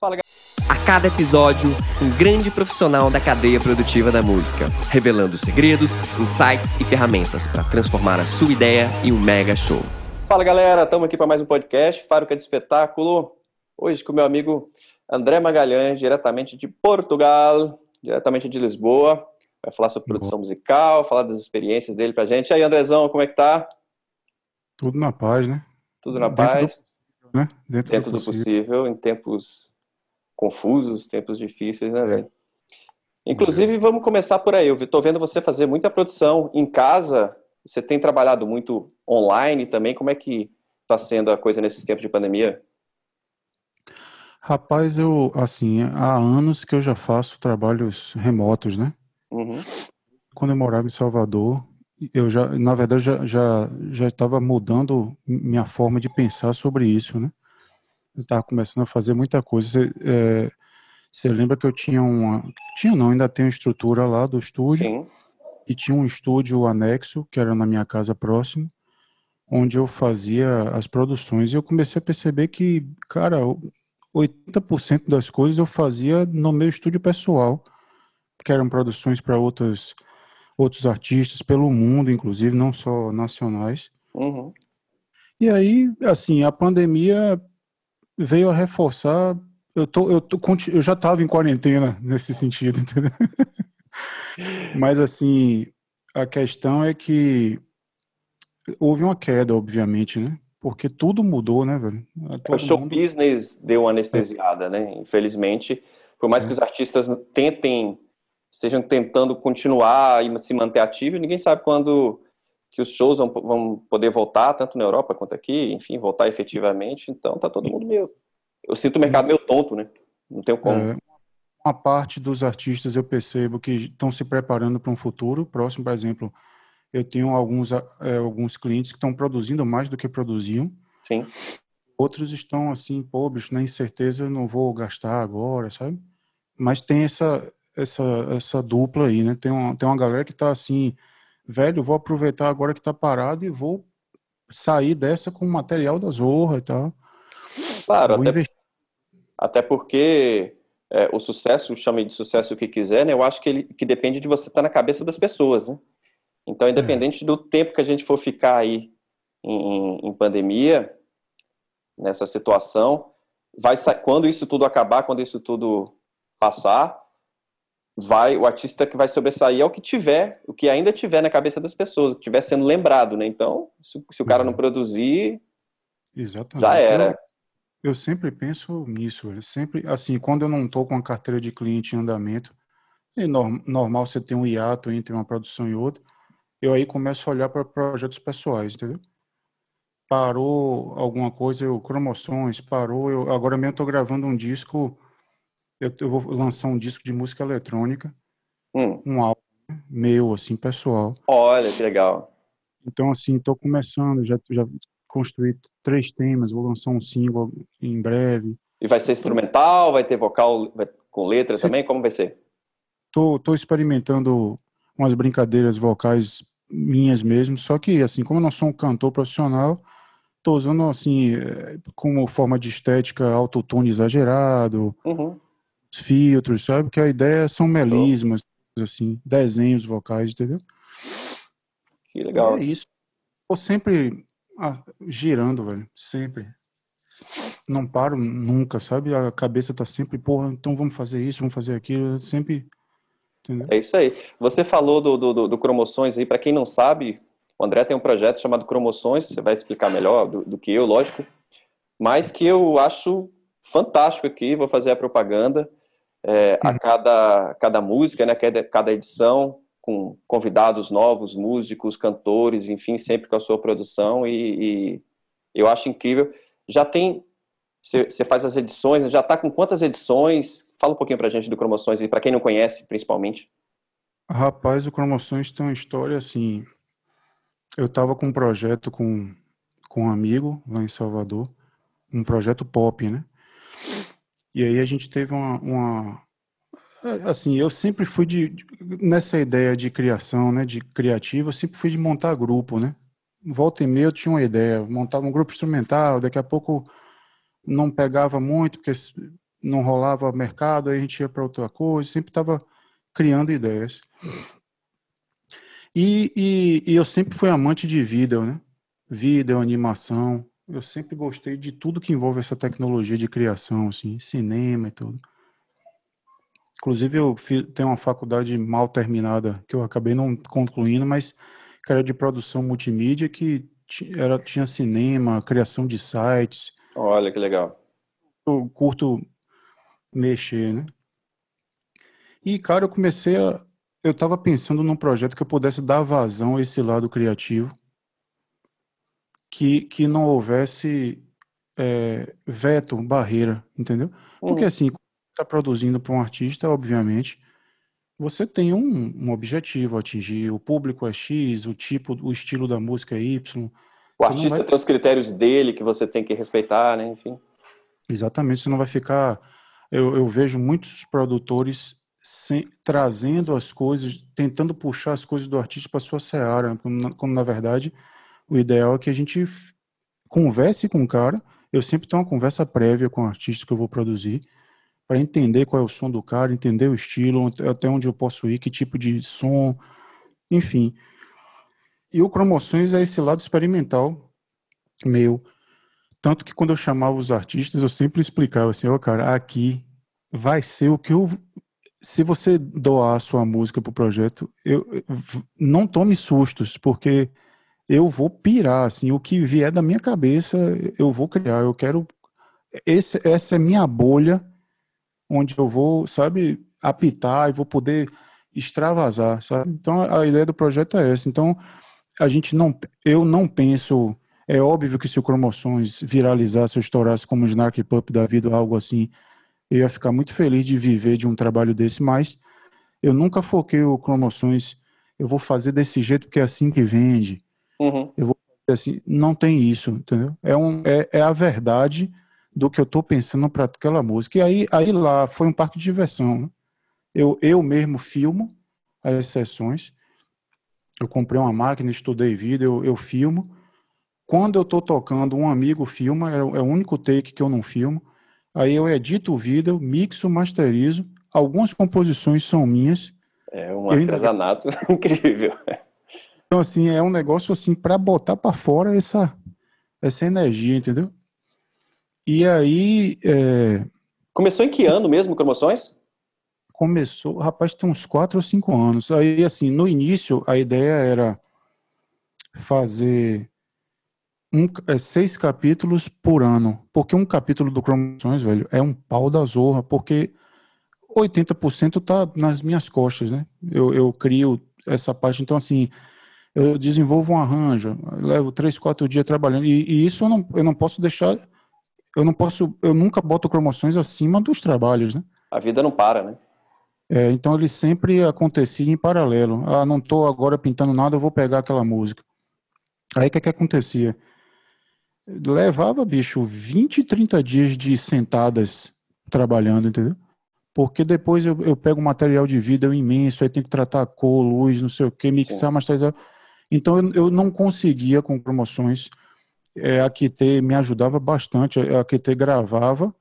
Fala, A cada episódio, um grande profissional da cadeia produtiva da música, revelando segredos, insights e ferramentas para transformar a sua ideia em um mega show. Fala galera, estamos aqui para mais um podcast, Fábrica de Espetáculo. Hoje com meu amigo André Magalhães, diretamente de Portugal, diretamente de Lisboa. Vai falar sobre produção musical, falar das experiências dele pra gente. E aí, Andrezão, como é que tá? Tudo na paz, né? Tudo na Dentro paz. Do possível, né? Dentro, Dentro do, possível. do, possível. em tempos confusos, tempos difíceis, né, velho? Inclusive, é. vamos começar por aí. Eu estou vendo você fazer muita produção em casa. Você tem trabalhado muito online também. Como é que está sendo a coisa nesses tempos de pandemia? Rapaz, eu, assim, há anos que eu já faço trabalhos remotos, né? Uhum. Quando eu morava em Salvador, eu já, na verdade, já já já estava mudando minha forma de pensar sobre isso, né? Eu estava começando a fazer muita coisa. Você, é, você lembra que eu tinha uma. Tinha não, ainda tenho estrutura lá do estúdio. Sim. E tinha um estúdio anexo, que era na minha casa próximo, onde eu fazia as produções. E eu comecei a perceber que, cara, 80% das coisas eu fazia no meu estúdio pessoal, que eram produções para outros, outros artistas pelo mundo, inclusive, não só nacionais. Uhum. E aí, assim, a pandemia veio a reforçar. Eu, tô, eu, tô, eu já estava em quarentena nesse sentido, entendeu? Mas, assim, a questão é que houve uma queda, obviamente, né? Porque tudo mudou, né, velho? Todo o show mundo... business deu uma anestesiada, é. né? Infelizmente, por mais é. que os artistas tentem, estejam tentando continuar e se manter ativos, ninguém sabe quando que os shows vão, vão poder voltar, tanto na Europa quanto aqui, enfim, voltar efetivamente. Então tá todo mundo meio. Eu sinto o mercado meio tonto, né? Não tenho como. É, uma parte dos artistas eu percebo que estão se preparando para um futuro próximo, por exemplo. Eu tenho alguns, é, alguns clientes que estão produzindo mais do que produziam. Sim. Outros estão assim, pô, bicho, na incerteza, não vou gastar agora, sabe? Mas tem essa, essa, essa dupla aí, né? Tem uma, tem uma galera que está assim, velho, vou aproveitar agora que tá parado e vou sair dessa com material da Zorra e tal. Claro, até, até, porque é, o sucesso, chame de sucesso o que quiser, né? Eu acho que ele que depende de você estar tá na cabeça das pessoas, né? Então, independente é. do tempo que a gente for ficar aí em, em pandemia, nessa situação, vai quando isso tudo acabar, quando isso tudo passar, vai o artista que vai sobressair é o que tiver, o que ainda tiver na cabeça das pessoas, o que tiver sendo lembrado, né? Então, se, se o cara não uhum. produzir, Exatamente. já era. Eu, eu sempre penso nisso, velho. sempre assim, quando eu não estou com a carteira de cliente em andamento, é normal você ter um hiato entre uma produção e outra, eu aí começo a olhar para projetos pessoais, entendeu? Parou alguma coisa, eu cromoções, parou, eu agora mesmo estou gravando um disco eu, eu, vou lançar um disco de música eletrônica, hum. um álbum meu, assim, pessoal. Olha, que legal. Então, assim, estou começando, já, já construí três temas, vou lançar um single em breve. E vai ser instrumental, vai ter vocal vai, com letra Sim. também? Como vai ser? Tô, tô experimentando umas brincadeiras vocais minhas mesmo, só que, assim, como eu não sou um cantor profissional, tô usando, assim, eh, como forma de estética autotune exagerado, uhum filtros, sabe? Que a ideia são melismas, assim, desenhos vocais, entendeu? Que legal. é isso. Tô sempre ah, girando, velho, sempre. Não paro nunca, sabe? A cabeça tá sempre, porra, então vamos fazer isso, vamos fazer aquilo, sempre. Entendeu? É isso aí. Você falou do, do, do Cromoções aí, para quem não sabe, o André tem um projeto chamado Cromoções, você vai explicar melhor do, do que eu, lógico, mas que eu acho fantástico aqui, vou fazer a propaganda é, a cada, cada música, né, cada, cada edição, com convidados novos, músicos, cantores, enfim, sempre com a sua produção e, e eu acho incrível. Já tem, você faz as edições, já está com quantas edições? Fala um pouquinho para a gente do Cromoções e para quem não conhece, principalmente. Rapaz, o Cromoções tem uma história assim. Eu estava com um projeto com, com um amigo lá em Salvador, um projeto pop, né? E aí a gente teve uma, uma assim, eu sempre fui de, nessa ideia de criação, né, de criativo, eu sempre fui de montar grupo, né? Volta e meia eu tinha uma ideia, montava um grupo instrumental, daqui a pouco não pegava muito, porque não rolava mercado, aí a gente ia para outra coisa, sempre estava criando ideias. E, e, e, eu sempre fui amante de vídeo, né? Vídeo, animação. Eu sempre gostei de tudo que envolve essa tecnologia de criação, assim, cinema e tudo. Inclusive, eu fiz, tenho uma faculdade mal terminada, que eu acabei não concluindo, mas que era de produção multimídia, que era, tinha cinema, criação de sites. Olha que legal. Eu curto mexer, né? E, cara, eu comecei a. Eu estava pensando num projeto que eu pudesse dar vazão a esse lado criativo, que, que não houvesse é, veto, barreira, entendeu? Porque, uhum. assim, está produzindo para um artista, obviamente, você tem um, um, objetivo a atingir. O público é X, o tipo, o estilo da música é Y. O você artista vai... tem os critérios dele que você tem que respeitar, né? Enfim. Exatamente, você não vai ficar. Eu, eu vejo muitos produtores sem, trazendo as coisas, tentando puxar as coisas do artista para sua seara, quando na verdade o ideal é que a gente converse com o cara. Eu sempre tenho uma conversa prévia com o artista que eu vou produzir para entender qual é o som do cara, entender o estilo, até onde eu posso ir, que tipo de som, enfim. E o Cromoções é esse lado experimental meu. Tanto que quando eu chamava os artistas, eu sempre explicava assim, ó, oh, cara, aqui vai ser o que eu. Se você doar a sua música pro projeto, eu não tome sustos, porque eu vou pirar, assim, o que vier da minha cabeça, eu vou criar. Eu quero. Esse, essa é minha bolha onde eu vou, sabe, apitar e vou poder extravasar, sabe? Então a ideia do projeto é essa. Então a gente não, eu não penso, é óbvio que se o Cromoções viralizasse ou estourasse como o Snark Pup da vida ou algo assim, eu ia ficar muito feliz de viver de um trabalho desse, mas eu nunca foquei o Cromoções, eu vou fazer desse jeito porque é assim que vende. Uhum. Eu vou fazer assim, não tem isso, entendeu? É, um, é, é a verdade do que eu estou pensando para aquela música. E aí, aí lá foi um parque de diversão. Né? Eu, eu mesmo filmo as sessões. Eu comprei uma máquina, estudei vídeo, eu, eu filmo. Quando eu estou tocando, um amigo filma, é, é, o único take que eu não filmo. Aí eu edito o vídeo, mixo, masterizo. Algumas composições são minhas. É um artesanato ainda... incrível. Então, assim, é um negócio assim para botar para fora essa, essa energia, entendeu? E aí. É... Começou em que ano mesmo, Cromoções? Começou, rapaz, tem uns quatro ou cinco anos. Aí, assim, no início, a ideia era fazer um, é, seis capítulos por ano. Porque um capítulo do Cromoções, velho, é um pau da zorra, porque 80% tá nas minhas costas, né? Eu, eu crio essa parte, então, assim, eu desenvolvo um arranjo, levo três, quatro dias trabalhando, e, e isso eu não, eu não posso deixar eu não posso, eu nunca boto cromoções acima dos trabalhos, né? A vida não para, né? É, então ele sempre acontecia em paralelo. Ah, não estou agora pintando nada, eu vou pegar aquela música. Aí o que que acontecia? Levava, bicho, 20, 30 dias de sentadas trabalhando, entendeu? Porque depois eu, eu pego material de vídeo imenso, aí tem que tratar cor, luz, não sei o que, mixar, masterizar. Então eu, não conseguia com promoções é, a QT me ajudava bastante. A QT gravava,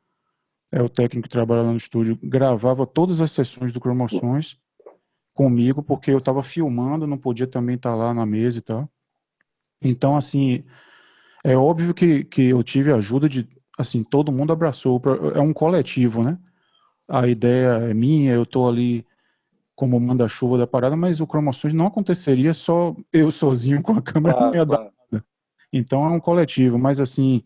é o técnico que trabalha lá no estúdio, gravava todas as sessões do Cromoções comigo, porque eu estava filmando, não podia também estar tá lá na mesa e tal. Então, assim, é óbvio que, que eu tive ajuda de, assim, todo mundo abraçou. É um coletivo, né? A ideia é minha, eu estou ali como manda-chuva da parada, mas o Cromoções não aconteceria só eu sozinho com a câmera claro, claro. Então é um coletivo, mas assim,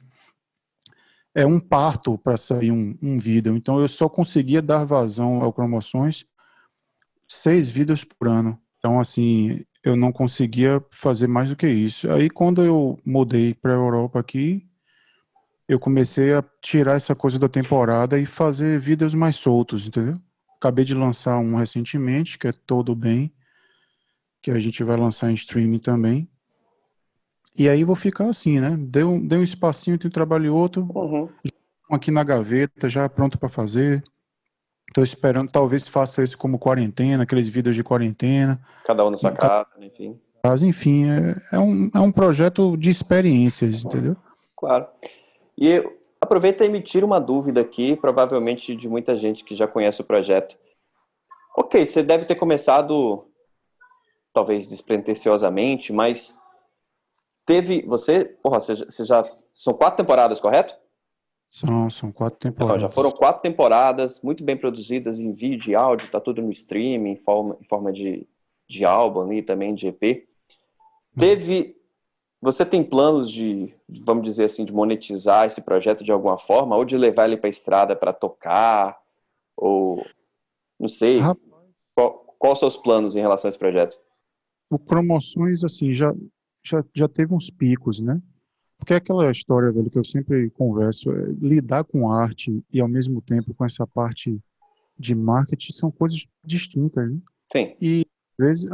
é um parto para sair um, um vídeo. Então eu só conseguia dar vazão ao Cromoções seis vídeos por ano. Então, assim, eu não conseguia fazer mais do que isso. Aí, quando eu mudei para a Europa aqui, eu comecei a tirar essa coisa da temporada e fazer vídeos mais soltos, entendeu? Acabei de lançar um recentemente, que é Todo Bem, que a gente vai lançar em streaming também. E aí vou ficar assim, né? Deu, deu um espacinho entre um trabalho e outro, uhum. aqui na gaveta, já pronto para fazer. Estou esperando, talvez faça isso como quarentena, aqueles vídeos de quarentena. Cada um na sua casa, enfim. Mas, enfim, é, é, um, é um projeto de experiências, entendeu? Claro. E Aproveita e me tira uma dúvida aqui, provavelmente de muita gente que já conhece o projeto. Ok, você deve ter começado, talvez despretensiosamente, mas teve. Você. Porra, você, já. São quatro temporadas, correto? São, são quatro temporadas. Então, já foram quatro temporadas, muito bem produzidas em vídeo e áudio, tá tudo no streaming, em forma, em forma de, de álbum e também de EP. Hum. Teve você tem planos de, vamos dizer assim, de monetizar esse projeto de alguma forma, ou de levar ele para a estrada para tocar, ou não sei. Qual, quais são os planos em relação a esse projeto? O Promoções, assim, já, já, já teve uns picos, né? Porque é aquela história, velho, que eu sempre converso, é, lidar com arte e ao mesmo tempo com essa parte de marketing são coisas distintas, né? Sim. E às vezes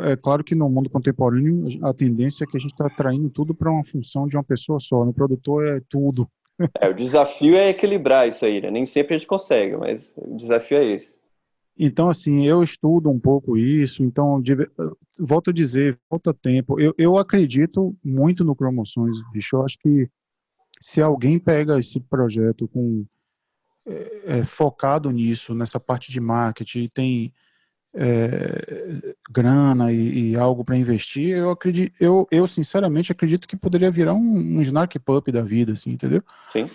é claro que no mundo contemporâneo a tendência é que a gente está traindo tudo para uma função de uma pessoa só. No produtor é tudo. É, o desafio é equilibrar isso aí, né? Nem sempre a gente consegue, mas o desafio é esse. Então, assim, eu estudo um pouco isso, então, de, volto a dizer, falta tempo. Eu, eu acredito muito no Promoções, bicho. Eu acho que se alguém pega esse projeto com é, é, focado nisso, nessa parte de marketing, e tem é, grana e, e algo para investir, eu acredito, eu, eu sinceramente acredito que poderia virar um, um Snark Pup da vida, assim, entendeu? Sim.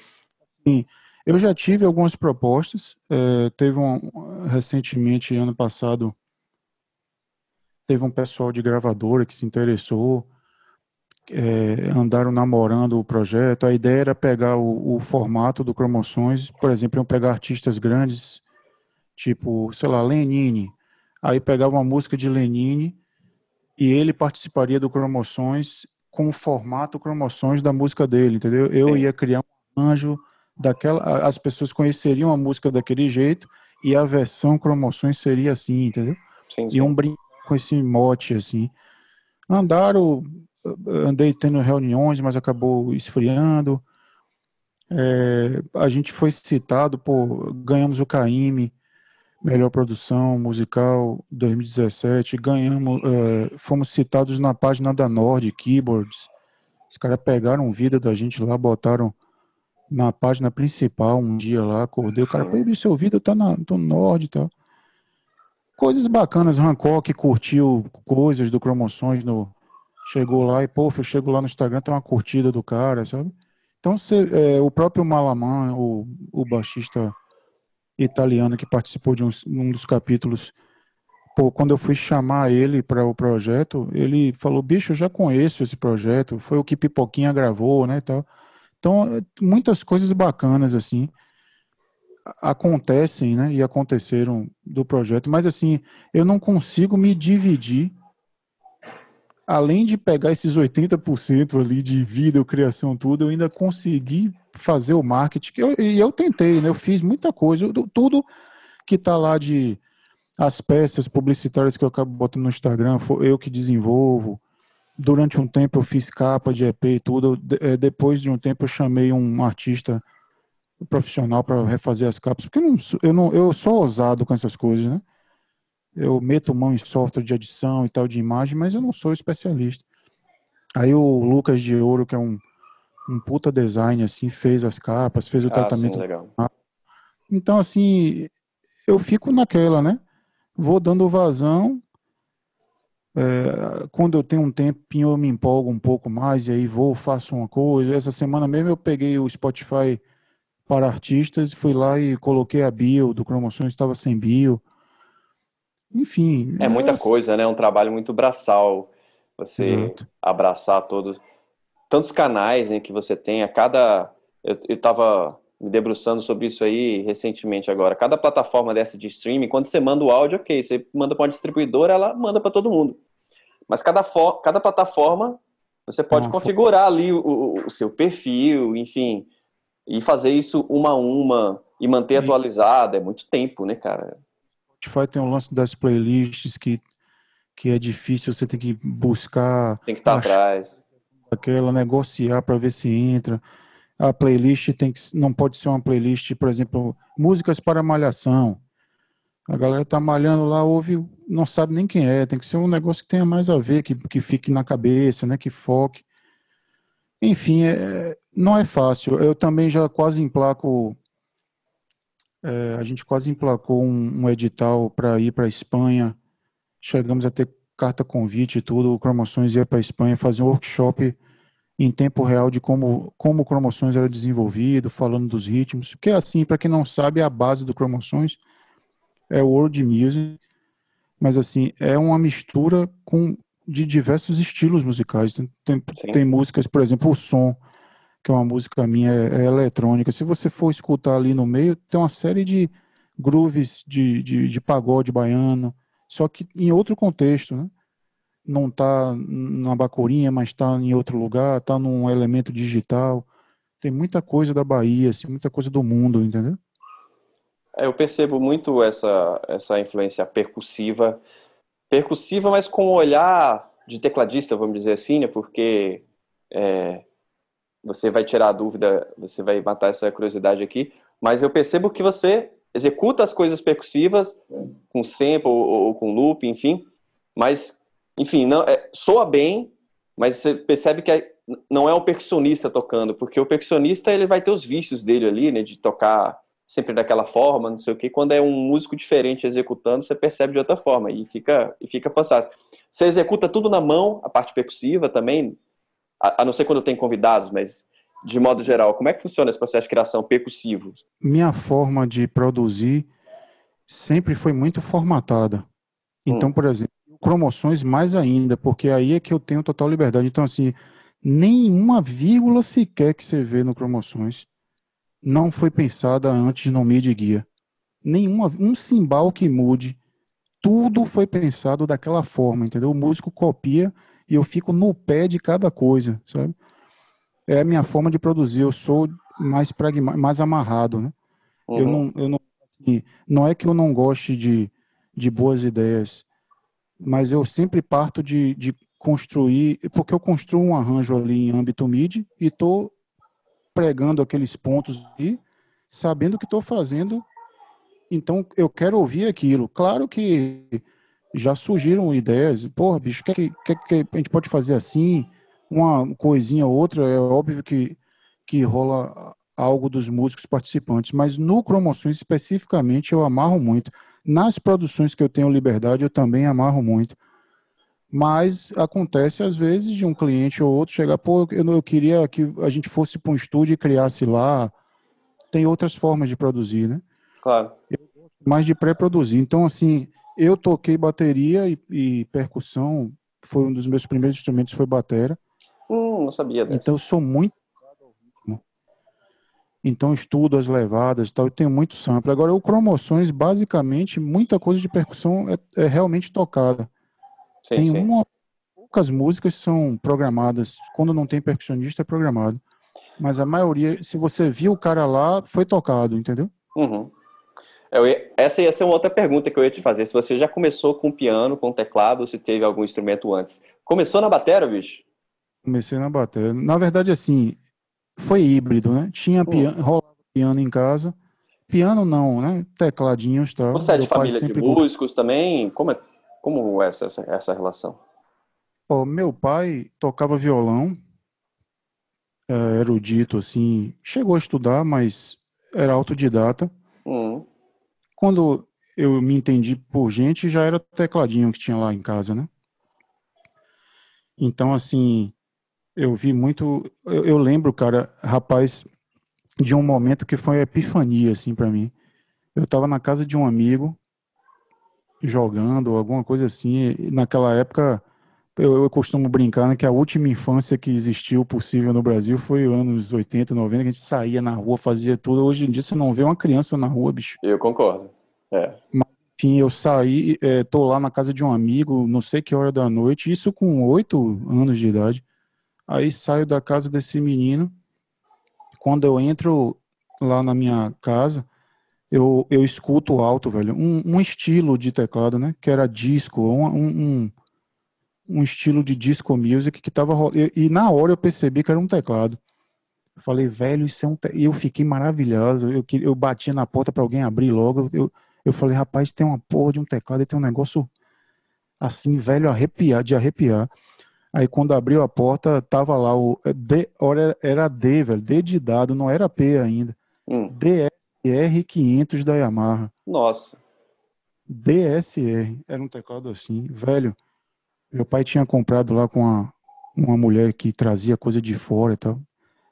Sim. Eu já tive algumas propostas, é, teve um, recentemente, ano passado, teve um pessoal de gravadora que se interessou, é, andaram namorando o projeto. A ideia era pegar o, o formato do Cromoções, por exemplo, iam pegar artistas grandes, tipo, sei lá, Lenine, aí pegava uma música de Lenine e ele participaria do Cromoções com o formato Cromoções da música dele, entendeu? Eu Sim. ia criar um anjo daquela, as pessoas conheceriam a música daquele jeito e a versão Cromoções seria assim, entendeu? Sim, sim. E um brinco com esse mote assim. Andaram, andei tendo reuniões, mas acabou esfriando. É, a gente foi citado, por ganhamos o CAIME, melhor produção musical 2017. Ganhamos, uh, fomos citados na página da Nord Keyboards. Os caras pegaram vida da gente lá, botaram na página principal um dia lá, acordei. O cara, pô, seu vídeo tá na, no Nord e tal. Coisas bacanas. Hancock curtiu coisas do Cromoções no. Chegou lá e, pô, eu chego lá no Instagram, tem uma curtida do cara, sabe? Então, cê, é, o próprio Malaman, o, o baixista italiano que participou de um, um dos capítulos. Pô, quando eu fui chamar ele para o projeto, ele falou: bicho, eu já conheço esse projeto, foi o que Pipoquinha gravou, né? Tal. Então, muitas coisas bacanas, assim, acontecem, né? E aconteceram do projeto, mas, assim, eu não consigo me dividir. Além de pegar esses 80% ali de vida, criação, tudo, eu ainda consegui fazer o marketing. Eu, e eu tentei, né? Eu fiz muita coisa. Eu, tudo que está lá de as peças publicitárias que eu acabo botando no Instagram, eu que desenvolvo. Durante um tempo eu fiz capa de EP e tudo. É, depois de um tempo eu chamei um artista profissional para refazer as capas, porque eu não, eu não eu sou ousado com essas coisas, né? Eu meto mão em software de edição e tal de imagem, mas eu não sou especialista. Aí o Lucas de Ouro, que é um um puta design, assim, fez as capas, fez o ah, tratamento. Sim. Então, assim, eu fico naquela, né? Vou dando vazão. É, quando eu tenho um tempinho, eu me empolgo um pouco mais e aí vou, faço uma coisa. Essa semana mesmo eu peguei o Spotify para artistas, fui lá e coloquei a bio do Cromoções, estava sem bio. Enfim. É muita coisa, né? É um trabalho muito braçal. Você Exato. abraçar todos tantos canais né, que você tem, a cada. Eu estava me debruçando sobre isso aí recentemente agora. Cada plataforma dessa de streaming, quando você manda o áudio, ok, você manda para uma distribuidora, ela manda para todo mundo. Mas cada, cada plataforma, você pode configurar ali o, o, seu perfil, enfim, e fazer isso uma a uma e manter e... atualizado. É muito tempo, né, cara? Spotify tem o lance das playlists que, que é difícil, você tem que buscar. Tem que estar tá atrás aquela, negociar para ver se entra. A playlist tem que, não pode ser uma playlist, por exemplo, músicas para malhação. A galera tá malhando lá, ouve, não sabe nem quem é. Tem que ser um negócio que tenha mais a ver, que, que fique na cabeça, né? Que foque. enfim, é, não é fácil. Eu também já quase emplaco. É, a gente quase emplacou um, um edital para ir para a Espanha. Chegamos a ter carta convite e tudo. O Cromoções ia para a Espanha fazer um workshop em tempo real de como, como o Cromoções era desenvolvido, falando dos ritmos. Porque, assim, para quem não sabe, a base do Cromoções é o World Music. Mas, assim, é uma mistura com de diversos estilos musicais. Tem, tem, tem, músicas, por exemplo, o som, que é uma música minha, é, é, eletrônica. Se você for escutar ali no meio, tem uma série de grooves de, de, de pagode baiano, só que em outro contexto, né? Não está na bacorinha, mas está em outro lugar, está num elemento digital. Tem muita coisa da Bahia, assim, muita coisa do mundo, entendeu? É, eu percebo muito essa, essa influência percussiva percussiva, mas com um olhar de tecladista, vamos dizer assim, né? Porque é, você vai tirar a dúvida, você vai matar essa curiosidade aqui, mas eu percebo que você executa as coisas percussivas com sample ou, ou com loop, enfim, mas, enfim, não, é, soa bem, mas você percebe que é, não é um percussionista tocando, porque o percussionista ele vai ter os vícios dele ali, né, de tocar sempre daquela forma, não sei o que. Quando é um músico diferente executando, você percebe de outra forma e fica, e fica fantástico. Você executa tudo na mão, a parte percussiva também, a, a, não ser quando tem convidados, mas de modo geral, como é que funciona esse processo de criação percussivo? Minha forma de produzir sempre foi muito formatada. Então, hum. por exemplo, cromoções mais ainda, porque aí é que eu tenho total liberdade. Então, assim, nenhuma vírgula sequer que você vê no cromoções não foi pensada antes no MIDI guia. Nenhuma, um cimbal que mude, tudo foi pensado daquela forma, entendeu? O músico copia e eu fico no pé de cada coisa, sabe? É a minha forma de produzir, eu sou mais pragmático, mais amarrado, né? Uhum. Eu não, eu não, assim, não é que eu não goste de, de boas ideias, mas eu sempre parto de, de construir, porque eu construo um arranjo ali em âmbito MIDI e estou pregando aqueles pontos e sabendo que estou fazendo. Então, eu quero ouvir aquilo. Claro que já surgiram ideias. Porra, bicho, o que, que, que, a gente pode fazer assim? Uma coisinha ou outra. É óbvio que, que rola algo dos músicos participantes. Mas no Cromoções, especificamente, eu amarro muito. Nas produções que eu tenho liberdade, eu também amarro muito. Mas acontece às vezes de um cliente ou outro chegar, pô, eu, eu queria que a gente fosse para um estúdio e criasse lá. Tem outras formas de produzir, né? Claro. Mais de pré-produzir. Então, assim, eu toquei bateria e, e, percussão, foi um dos meus primeiros instrumentos, foi batera. Hum, não sabia dessa. Então, eu sou muito então estudo as levadas tal, eu tenho muito sample. Agora, o cromoções, basicamente, muita coisa de percussão é, é realmente tocada. Sim, tem sim. uma poucas músicas são programadas. Quando não tem percussionista, é programado. Mas a maioria, se você viu o cara lá, foi tocado, entendeu? Uhum. Ia, essa ia ser uma outra pergunta que eu ia te fazer. Se você já começou com piano, com teclado, ou se teve algum instrumento antes. Começou na bateria, bicho? Comecei na bateria. Na verdade, assim, foi híbrido, né? Tinha piano, rolava piano em casa. Piano não, né? Tecladinhos tal. Você é de família de músicos também? Como é, como é essa, essa, essa relação? Oh, meu pai tocava violão, é, erudito, assim, chegou a estudar, mas era autodidata. Quando eu me entendi por gente, já era tecladinho que tinha lá em casa, né? Então, assim, eu vi muito. Eu, eu lembro, cara, rapaz, de um momento que foi uma epifania, assim, para mim. Eu tava na casa de um amigo, jogando, alguma coisa assim. naquela época, eu, eu, costumo brincar né, que a última infância que existiu possível no Brasil foi anos 80, 90, que a gente saía na rua, fazia tudo. Hoje em dia você não vê uma criança na rua, bicho. Eu concordo. É. Mas, enfim, eu saí, é, tô lá na casa de um amigo, não sei que hora da noite, isso com oito anos de idade. Aí saio da casa desse menino. Quando eu entro lá na minha casa, eu, eu escuto alto, velho, um, um estilo de teclado, né? Que era disco, um, um, um estilo de disco music que tava e, e na hora eu percebi que era um teclado. Eu falei, velho, isso é um. Te... E eu fiquei maravilhoso. Eu, eu batia na porta para alguém abrir logo. Eu, eu falei, rapaz, tem uma porra de um teclado e tem um negócio assim, velho, arrepiar, de arrepiar. Aí quando abriu a porta, tava lá o D, era D, velho, D de dado, não era P ainda. Hum. DSR 500 da Yamaha. Nossa. DSR, era um teclado assim, velho. Meu pai tinha comprado lá com uma, uma mulher que trazia coisa de fora e tal.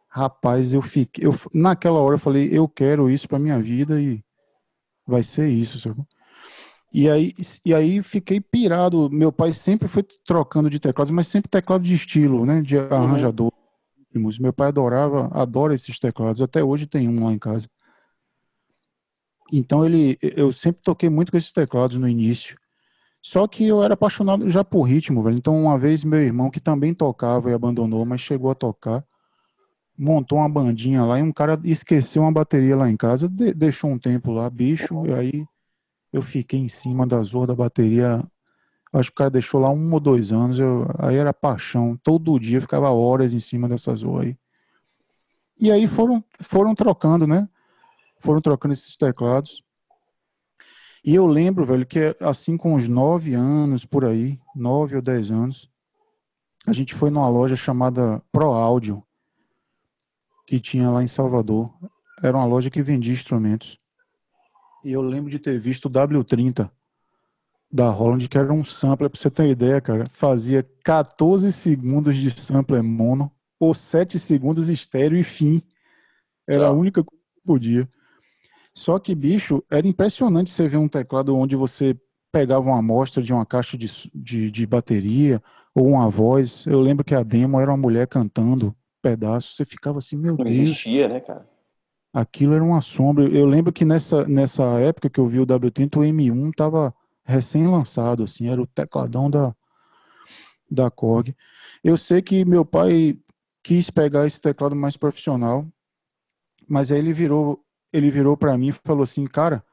Rapaz, eu fiquei, eu, naquela hora eu falei, eu quero isso para minha vida e vai ser isso, sabe? E aí, e aí fiquei pirado. Meu pai sempre foi trocando de teclados, mas sempre teclado de estilo, né? De uhum. arranjador. Uhum. Meu pai adorava, adora esses teclados. Até hoje tem um lá em casa. Então ele, eu sempre toquei muito com esses teclados no início. Só que eu era apaixonado já por ritmo, velho. Então uma vez meu irmão, que também tocava e abandonou, mas chegou a tocar, montou uma bandinha lá e um cara esqueceu uma bateria lá em casa, de, deixou um tempo lá, bicho, e aí eu fiquei em cima da zorra da bateria. Acho que o cara deixou lá um ou dois anos, eu, aí era paixão. Todo dia ficava horas em cima dessa zorra aí. E aí foram, foram trocando, né? Foram trocando esses teclados. E eu lembro, velho, que assim com uns nove anos por aí, nove ou dez anos, a gente foi numa loja chamada Pro Audio, que tinha lá em Salvador. Era uma loja que vendia instrumentos. E eu lembro de ter visto o W30 da Holland, que era um sampler, pra você ter uma ideia, cara. Fazia 14 segundos de sampler mono, ou 7 segundos estéreo e fim. Era a única coisa que podia. Só que, bicho, era impressionante você ver um teclado onde você pegava uma amostra de uma caixa de, de, de bateria ou uma voz. Eu lembro que a demo era uma mulher cantando pedaços. Você ficava assim, meu Não Deus. Não existia, né, cara? Aquilo era uma sombra. Eu lembro que nessa, nessa época que eu vi o W30, o M1 tava recém-lançado, assim, era o tecladão da, da Korg. Eu sei que meu pai quis pegar esse teclado mais profissional, mas aí ele virou, ele virou para mim e falou assim, cara,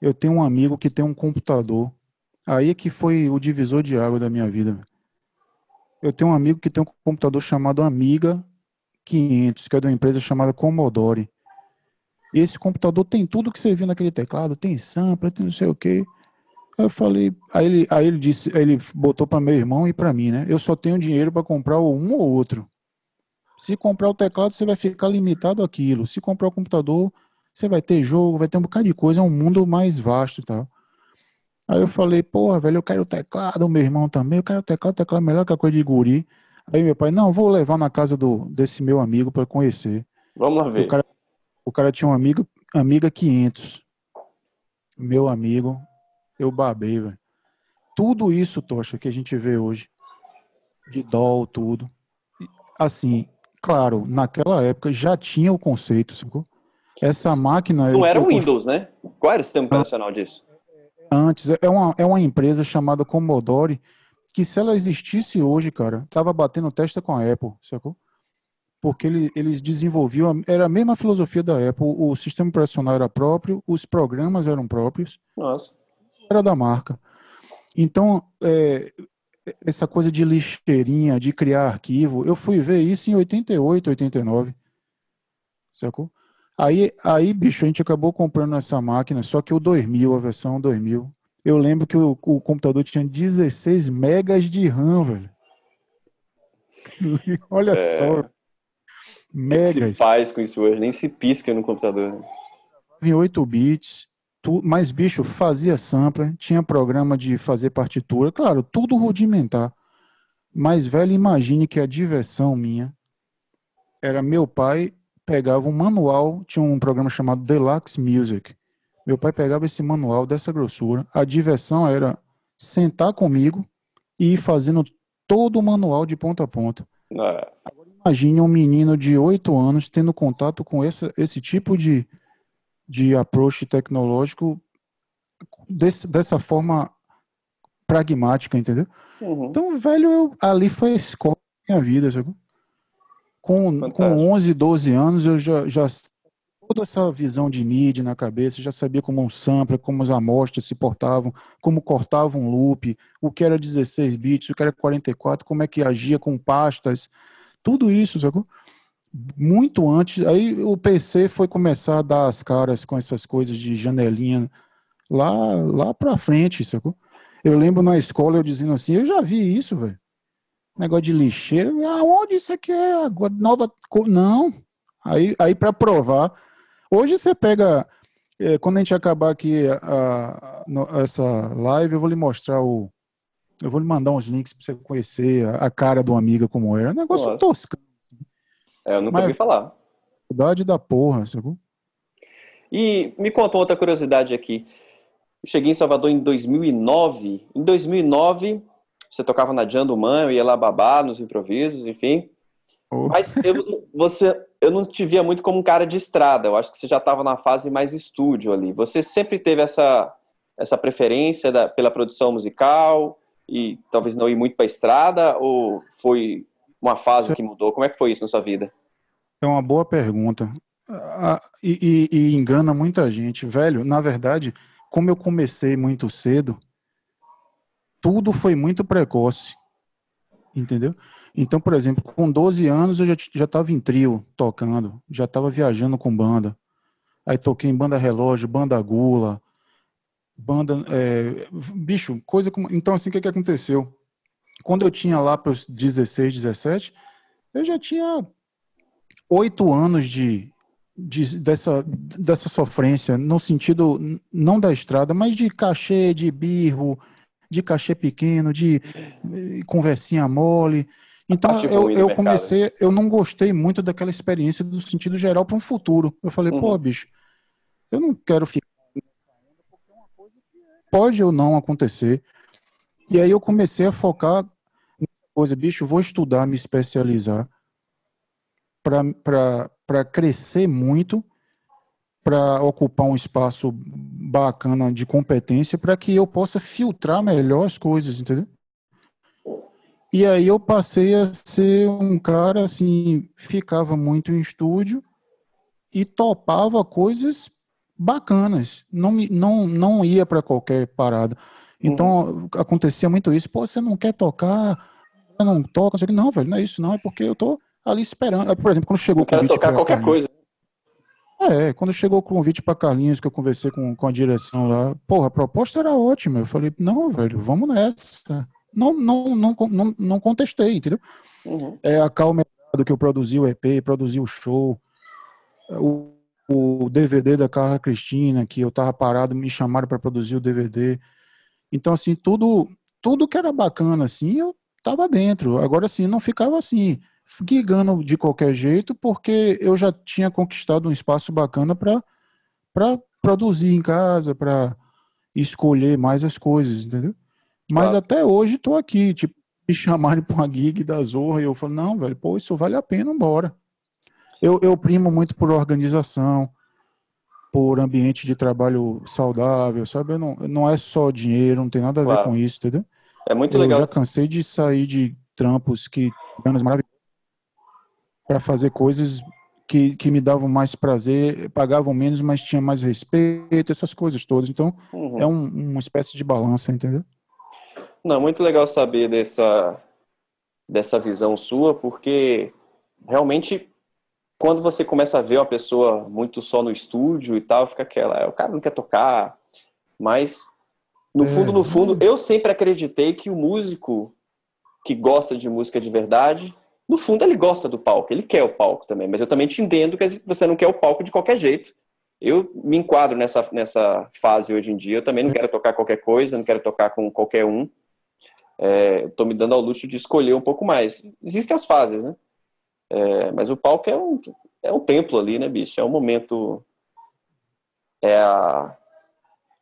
eu tenho um amigo que tem um computador. Aí é que foi o divisor de água da minha vida. Eu tenho um amigo que tem um computador chamado Amiga 500, que é de uma empresa chamada Commodore. E esse computador tem tudo que você viu naquele teclado, tem sampler, tem não sei o quê. Eu falei, aí ele, aí ele disse, aí ele botou para meu irmão e para mim, né? Eu só tenho dinheiro para comprar um ou outro. Se comprar o teclado, você vai ficar limitado àquilo. Se comprar o computador, você vai ter jogo, vai ter um bocado de coisa, é um mundo mais vasto e tal. Aí eu falei, porra, velho, eu quero o teclado, meu irmão também, eu quero o teclado, o teclado é melhor que a coisa de guri. Aí meu pai, não, vou levar na casa do, desse meu amigo para conhecer. Vamos lá ver. O cara, o cara tinha um amigo, amiga 500. Meu amigo, eu babei, velho. Tudo isso, Tocha, que a gente vê hoje, de dó, tudo. Assim, claro, naquela época já tinha o conceito, sacou? Essa máquina. Não era o Windows, né? Qual era o sistema operacional disso? Antes, é uma, é uma empresa chamada Commodore, que se ela existisse hoje, cara, tava batendo testa com a Apple, sacou? porque ele, eles desenvolviam, era a mesma filosofia da Apple, o sistema operacional era próprio, os programas eram próprios, Nossa. era da marca. Então, é, essa coisa de lixeirinha, de criar arquivo, eu fui ver isso em 88, 89, sacou? Aí, aí, bicho, a gente acabou comprando essa máquina, só que o 2000, a versão 2000, eu lembro que o, o computador tinha 16 megas de RAM, velho. Olha é... só. Megas. Que se faz com isso hoje? Nem se pisca no computador. Em 8 bits, tu, mas bicho, fazia sampler, tinha programa de fazer partitura, claro, tudo rudimentar. Mas, velho, imagine que a diversão minha era meu pai pegava um manual, tinha um programa chamado Deluxe Music. Meu pai pegava esse manual dessa grossura. A diversão era sentar comigo e ir fazendo todo o manual de ponta a ponta. É. Imagine um menino de 8 anos tendo contato com esse, esse tipo de, de approach tecnológico desse, dessa forma pragmática, entendeu? Uhum. Então, velho, eu, ali foi a escola da minha vida, sabe? Com, com 11, 12 anos, eu já, já toda essa visão de MIDI na cabeça, já sabia como um sampler, como as amostras se portavam, como cortava um loop, o que era 16 bits, o que era 44, como é que agia com pastas, tudo isso, sacou? Muito antes, aí o PC foi começar a dar as caras com essas coisas de janelinha lá, lá pra frente, sacou? Eu lembro na escola eu dizendo assim, eu já vi isso, velho. Negócio de lixeira. Aonde isso aqui é? Nova. Não. Aí, aí para provar. Hoje você pega. É, quando a gente acabar aqui a, a, essa live, eu vou lhe mostrar o. Eu vou lhe mandar uns links para você conhecer a, a, cara do amiga como era. É um negócio Nossa. tosco. É, eu nunca Mas, ouvi falar. Verdade da porra, sacou? E me conta outra curiosidade aqui. Eu cheguei em Salvador em 2009. Em 2009, você tocava na Jan do Man, eu ia lá babar nos improvisos, enfim. Oh. Mas eu, você, eu não te via muito como um cara de estrada. Eu acho que você já estava na fase mais estúdio ali. Você sempre teve essa, essa preferência da, pela produção musical e talvez não ir muito para a estrada? Ou foi uma fase que mudou? Como é que foi isso na sua vida? É uma boa pergunta. Ah, e, e, e engana muita gente. Velho, na verdade, como eu comecei muito cedo, tudo foi muito precoce. Entendeu? Então, por exemplo, com 12 anos eu já já estava em trio tocando, já estava viajando com banda. Aí toquei em banda relógio, banda gula, banda é, bicho, coisa como então assim o que que aconteceu? Quando eu tinha lá para os 16, 17, eu já tinha oito anos de, de, dessa, dessa sofrência, no sentido não da estrada, mas de cachê, de birro, de cachê pequeno, de eh, conversinha mole. Então eu, eu comecei, eu não gostei muito daquela experiência do sentido geral para um futuro. Eu falei, uhum. pô, bicho, eu não quero ficar é pode ou não acontecer. E aí eu comecei a focar nessa coisa, bicho, vou estudar, me especializar para crescer muito para ocupar um espaço bacana de competência para que eu possa filtrar melhor as coisas, entendeu? E aí eu passei a ser um cara assim, ficava muito em estúdio e topava coisas bacanas, não não não ia para qualquer parada. Então uhum. acontecia muito isso, pô, você não quer tocar, não toca, não, velho, não é isso não, é porque eu tô ali esperando. Por exemplo, quando chegou o convite. tocar qualquer coisa. É, quando chegou o convite para Carlinhos, que eu conversei com, com a direção lá, porra, a proposta era ótima. Eu falei, não, velho, vamos nessa. Não, não, não, não, não contestei, entendeu? Uhum. É a calma do que eu produzi o EP, produzi o show, o, o DVD da Carla Cristina, que eu tava parado, me chamaram para produzir o DVD. Então, assim, tudo, tudo que era bacana, assim, eu tava dentro. Agora, assim, não ficava assim gigando de qualquer jeito, porque eu já tinha conquistado um espaço bacana para produzir em casa, para escolher mais as coisas, entendeu? Mas claro. até hoje estou aqui, tipo, me chamarem para uma gig da Zorra e eu falo, não, velho, pô, isso vale a pena, bora. Eu, eu primo muito por organização, por ambiente de trabalho saudável, sabe? Não, não é só dinheiro, não tem nada a ver claro. com isso, entendeu? É muito legal. Eu já cansei de sair de trampos que maravilhosos para fazer coisas que, que me davam mais prazer, pagavam menos, mas tinha mais respeito, essas coisas todas. Então, uhum. é um, uma espécie de balança, entendeu? Não, muito legal saber dessa, dessa visão sua, porque realmente quando você começa a ver uma pessoa muito só no estúdio e tal, fica aquela, é, o cara não quer tocar, mas no fundo, é. no fundo, eu sempre acreditei que o músico que gosta de música de verdade no fundo ele gosta do palco, ele quer o palco também, mas eu também te entendo que você não quer o palco de qualquer jeito. Eu me enquadro nessa, nessa fase hoje em dia, eu também não quero tocar qualquer coisa, não quero tocar com qualquer um. Estou é, me dando ao luxo de escolher um pouco mais. Existem as fases, né? É, mas o palco é um, é um templo ali, né, bicho? É um momento. É a,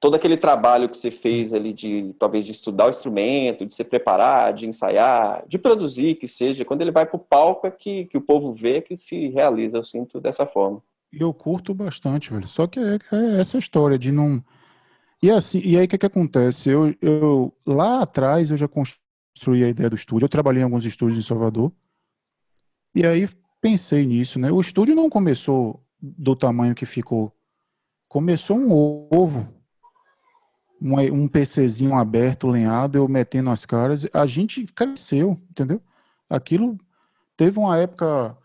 todo aquele trabalho que você fez ali de talvez de estudar o instrumento, de se preparar, de ensaiar, de produzir, que seja, quando ele vai para o palco é que, que o povo vê que se realiza, eu sinto dessa forma. Eu curto bastante, velho. Só que é, é essa história de não. E assim, e aí o que, que acontece? Eu, eu lá atrás eu já construí a ideia do estúdio. Eu trabalhei em alguns estúdios em Salvador. E aí pensei nisso, né? O estúdio não começou do tamanho que ficou. Começou um ovo um, um PCzinho aberto, lenhado, eu metendo as caras, a gente cresceu, entendeu? Aquilo teve uma época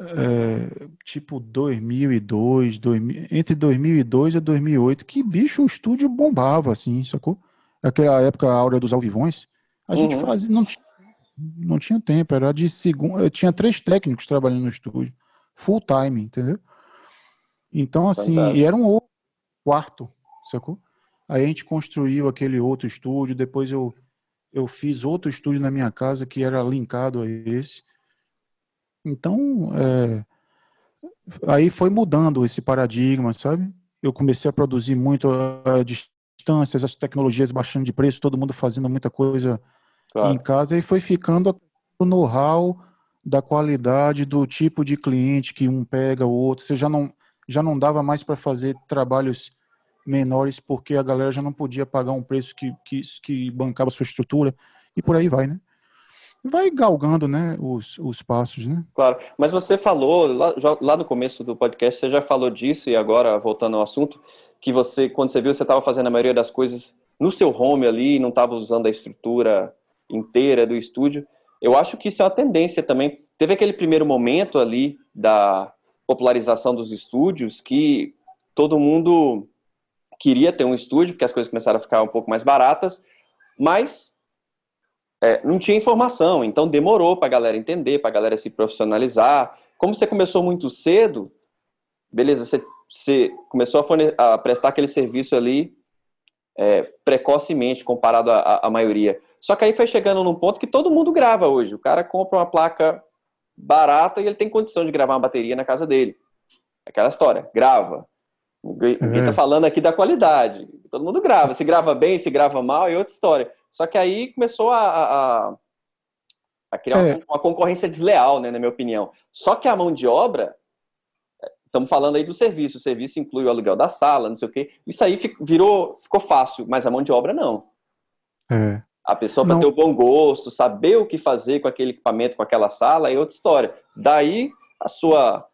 é, tipo 2002, 2000, entre 2002 e 2008, que bicho o estúdio bombava assim, sacou? Aquela época a áurea dos alvivões, a uhum. gente fazia, não tinha, Não tinha tempo, era de segunda. Tinha três técnicos trabalhando no estúdio, full time, entendeu? Então, assim, Fantástico. e era um quarto, sacou? Aí a gente construiu aquele outro estúdio, depois eu, eu fiz outro estúdio na minha casa que era linkado a esse. Então, é, aí foi mudando esse paradigma, sabe? Eu comecei a produzir muito a, a distâncias, as tecnologias baixando de preço, todo mundo fazendo muita coisa claro. em casa, e foi ficando o know-how da qualidade, do tipo de cliente que um pega, o outro. Você já não, já não dava mais para fazer trabalhos menores porque a galera já não podia pagar um preço que, que, que bancava sua estrutura e por aí vai, né? Vai galgando, né, os, os passos, né? Claro, mas você falou, lá, lá no começo do podcast, você já falou disso e agora, voltando ao assunto, que você, quando você viu, você estava fazendo a maioria das coisas no seu home ali, não estava usando a estrutura inteira do estúdio. Eu acho que isso é uma tendência também. Teve aquele primeiro momento ali da popularização dos estúdios que todo mundo queria ter um estúdio, porque as coisas começaram a ficar um pouco mais baratas, mas é, não tinha informação, então demorou para a galera entender, para a galera se profissionalizar. Como você começou muito cedo, beleza, você, você começou a, forne- a, prestar aquele serviço ali é, precocemente, comparado à maioria. Só que aí foi chegando num ponto que todo mundo grava hoje. O cara compra uma placa barata e ele tem condição de gravar uma bateria na casa dele. Aquela história, grava. Ninguém está é. falando aqui da qualidade. Todo mundo grava. Se grava bem, se grava mal, é outra história. Só que aí começou a, a, a criar é. uma concorrência desleal, né, na minha opinião. Só que a mão de obra, estamos falando aí do serviço. O serviço inclui o aluguel da sala, não sei o quê. Isso aí virou, ficou fácil, mas a mão de obra não. É. A pessoa para ter o bom gosto, saber o que fazer com aquele equipamento, com aquela sala, é outra história. Daí a sua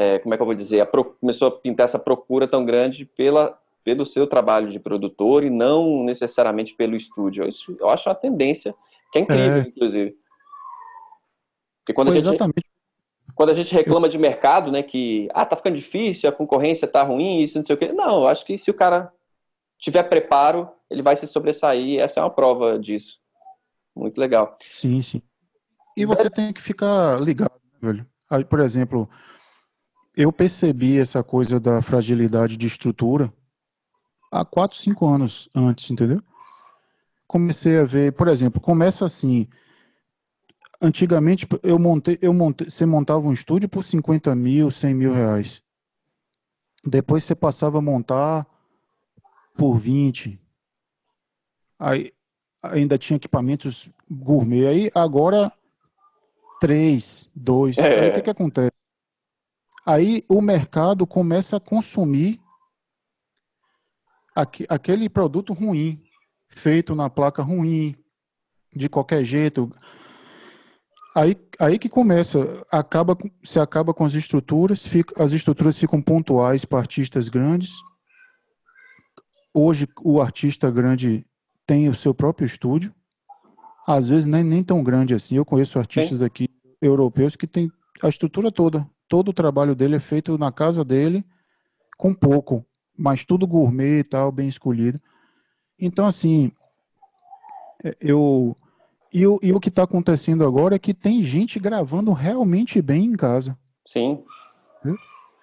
é, como é que eu vou dizer, pro, começou a pintar essa procura tão grande pela, pelo seu trabalho de produtor e não necessariamente pelo estúdio. Isso, eu acho uma tendência que é incrível, é. inclusive. Porque quando Foi a gente, exatamente. Quando a gente reclama de mercado, né, que ah, tá ficando difícil, a concorrência tá ruim, isso não sei o quê. Não, eu acho que se o cara tiver preparo, ele vai se sobressair. Essa é uma prova disso. Muito legal. Sim, sim. E você tem que ficar ligado, né, velho. Por exemplo, eu percebi essa coisa da fragilidade de estrutura há 4, 5 anos antes, entendeu? Comecei a ver, por exemplo, começa assim. Antigamente eu montei, eu montei, você montava um estúdio por 50 mil, 100 mil reais. Depois você passava a montar por 20. Aí ainda tinha equipamentos gourmet. Aí agora 3, 2. É. Aí o que, que acontece? Aí o mercado começa a consumir aquele produto ruim, feito na placa ruim, de qualquer jeito. Aí, aí que começa, acaba, se acaba com as estruturas, fica, as estruturas ficam pontuais para artistas grandes. Hoje o artista grande tem o seu próprio estúdio, às vezes nem, nem tão grande assim. Eu conheço artistas Sim. aqui europeus que têm a estrutura toda, todo o trabalho dele é feito na casa dele, com pouco, mas tudo gourmet e tal, bem escolhido. Então, assim, é, eu. E, o, e o que está acontecendo agora é que tem gente gravando realmente bem em casa. Sim.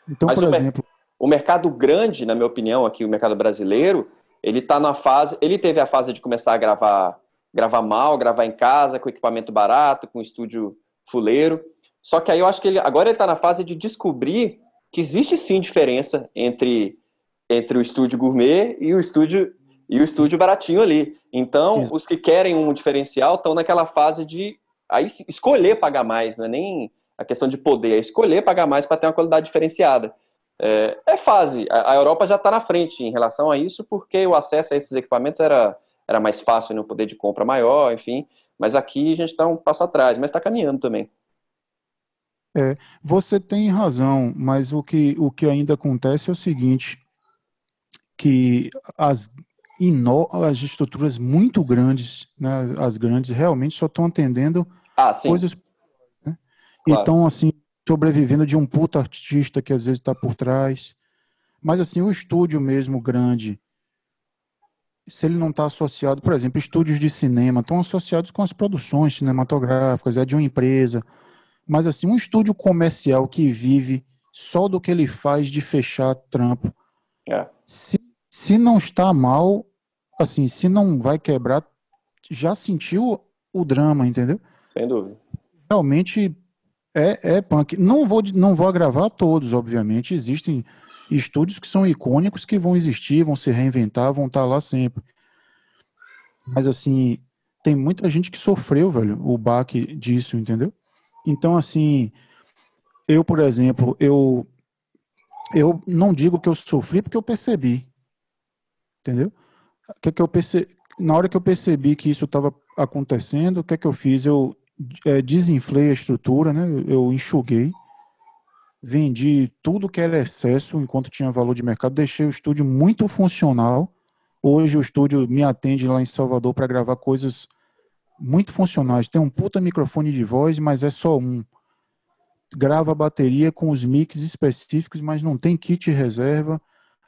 Então, mas por o exemplo. Mer o mercado grande, na minha opinião, aqui, o mercado brasileiro, ele está na fase. Ele teve a fase de começar a gravar, gravar mal, gravar em casa, com equipamento barato, com estúdio fuleiro. Só que aí eu acho que ele agora ele está na fase de descobrir que existe sim diferença entre, entre o estúdio gourmet e o estúdio e o estúdio baratinho ali. Então, Isso. os que querem um diferencial estão naquela fase de aí escolher pagar mais, não é nem a questão de poder, é escolher pagar mais para ter uma qualidade diferenciada. É, é fase. A, a Europa já está na frente em relação a isso, porque o acesso a esses equipamentos era, era mais fácil, no poder de compra maior, enfim. Mas aqui a gente está um passo atrás, mas está caminhando também. É, você tem razão, mas o que, o que ainda acontece é o seguinte, que as, ino, as estruturas muito grandes, né, as grandes, realmente só estão atendendo ah, coisas... Né? Claro. Então, assim, sobrevivendo de um puta artista que às vezes está por trás. Mas, assim, o estúdio mesmo grande, se ele não está associado, por exemplo, estúdios de cinema estão associados com as produções cinematográficas, é de uma empresa. Mas assim, um estúdio comercial que vive só do que ele faz de fechar trampo. É. Se, se não está mal, assim, se não vai quebrar, já sentiu o drama, entendeu? Sem dúvida. Realmente é, é punk. Não vou, não vou agravar todos, obviamente. Existem estúdios que são icônicos que vão existir, vão se reinventar, vão estar lá sempre. Mas assim, tem muita gente que sofreu, velho, o baque disso, entendeu? Então, assim, eu, por exemplo, eu eu não digo que eu sofri porque eu percebi. Entendeu? Que que eu perce... Na hora que eu percebi que isso estava acontecendo, o que é que eu fiz? Eu é, desinflei a estrutura, né? Eu enxuguei vendi tudo que era excesso enquanto tinha valor de mercado, deixei o estúdio muito funcional. Hoje o estúdio me atende lá em Salvador para gravar coisas muito funcionais. Tem um puta microfone de voz, mas é só um. Grava a bateria com os mix específicos, mas não tem kit reserva.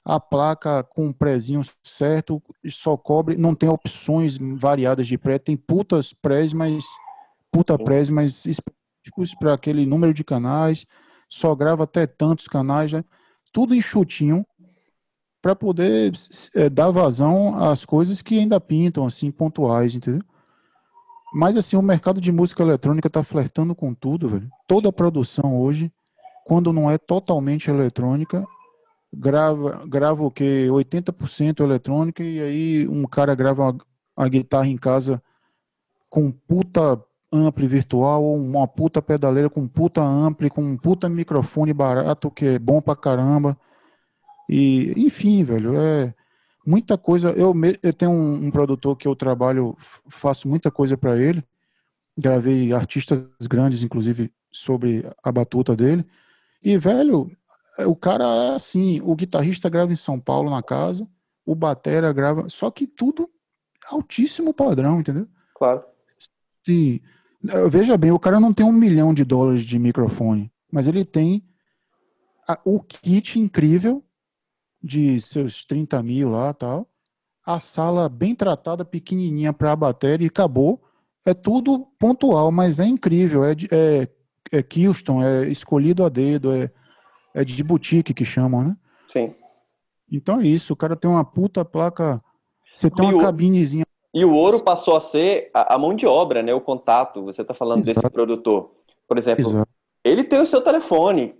A placa com um prézinho certo, só cobre, não tem opções variadas de pré, tem putas prés, mas puta prés, mas específicos para aquele número de canais só grava até tantos canais, né? tudo enxutinho, para poder é, dar vazão às coisas que ainda pintam, assim, pontuais, entendeu? Mas, assim, o mercado de música eletrônica está flertando com tudo, velho. Toda a produção hoje, quando não é totalmente eletrônica, grava, grava o quê? 80% eletrônica, e aí um cara grava a guitarra em casa com puta ampli virtual uma puta pedaleira com puta ampli, com um puta microfone barato que é bom pra caramba. E, enfim, velho, é muita coisa. Eu, eu tenho um, um produtor que eu trabalho, faço muita coisa para ele. Gravei artistas grandes, inclusive, sobre a batuta dele. E, velho, o cara é assim: o guitarrista grava em São Paulo na casa, o batera grava, só que tudo altíssimo padrão, entendeu? Claro. Sim. Veja bem, o cara não tem um milhão de dólares de microfone, mas ele tem a, o kit incrível de seus 30 mil lá tal, a sala bem tratada, pequenininha para a bateria e acabou. É tudo pontual, mas é incrível. É, é, é Kingston, é escolhido a dedo, é, é de boutique que chamam, né? Sim. Então é isso, o cara tem uma puta placa. Você tem uma cabinezinha e o ouro passou a ser a, a mão de obra, né? O contato. Você está falando Exato. desse produtor. Por exemplo, Exato. ele tem o seu telefone,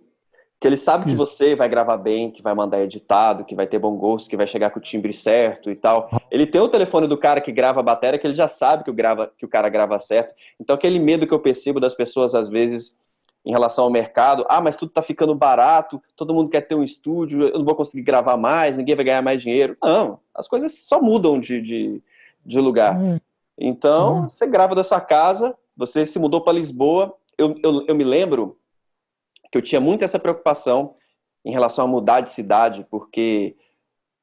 que ele sabe que você vai gravar bem, que vai mandar editado, que vai ter bom gosto, que vai chegar com o timbre certo e tal. Ele tem o telefone do cara que grava a bateria, que ele já sabe que o, grava, que o cara grava certo. Então, aquele medo que eu percebo das pessoas, às vezes, em relação ao mercado, ah, mas tudo tá ficando barato, todo mundo quer ter um estúdio, eu não vou conseguir gravar mais, ninguém vai ganhar mais dinheiro. Não, as coisas só mudam de, de de lugar. É. Então, é. você grava da sua casa, você se mudou para Lisboa. Eu, eu, eu me lembro que eu tinha muito essa preocupação em relação a mudar de cidade, porque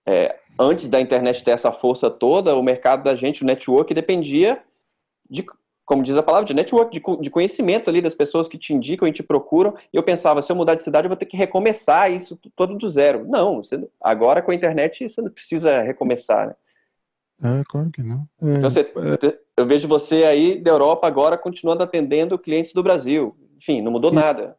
é, antes da internet ter essa força toda, o mercado da gente, o network, dependia de, como diz a palavra, de network, de, de conhecimento ali das pessoas que te indicam e te procuram. E eu pensava, se eu mudar de cidade, eu vou ter que recomeçar isso todo do zero. Não, você, agora com a internet você não precisa recomeçar, né? É, claro que não. É, então, você, é... eu vejo você aí da Europa agora continuando atendendo clientes do Brasil. Enfim, não mudou e, nada.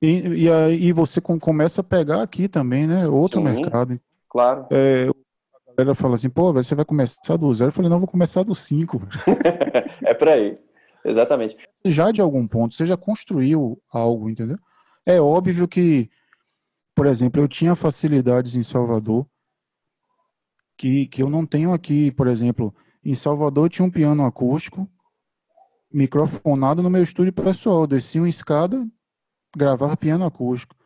E, e aí você começa a pegar aqui também, né? Outro Sim, mercado. Claro. É, a galera fala assim, pô, você vai começar do zero. Eu falei, não, vou começar do cinco. é por aí. Exatamente. Já de algum ponto, você já construiu algo, entendeu? É óbvio que, por exemplo, eu tinha facilidades em Salvador que, que eu não tenho aqui, por exemplo, em Salvador tinha um piano acústico, microfonado no meu estúdio pessoal, eu descia uma escada, gravava piano acústico.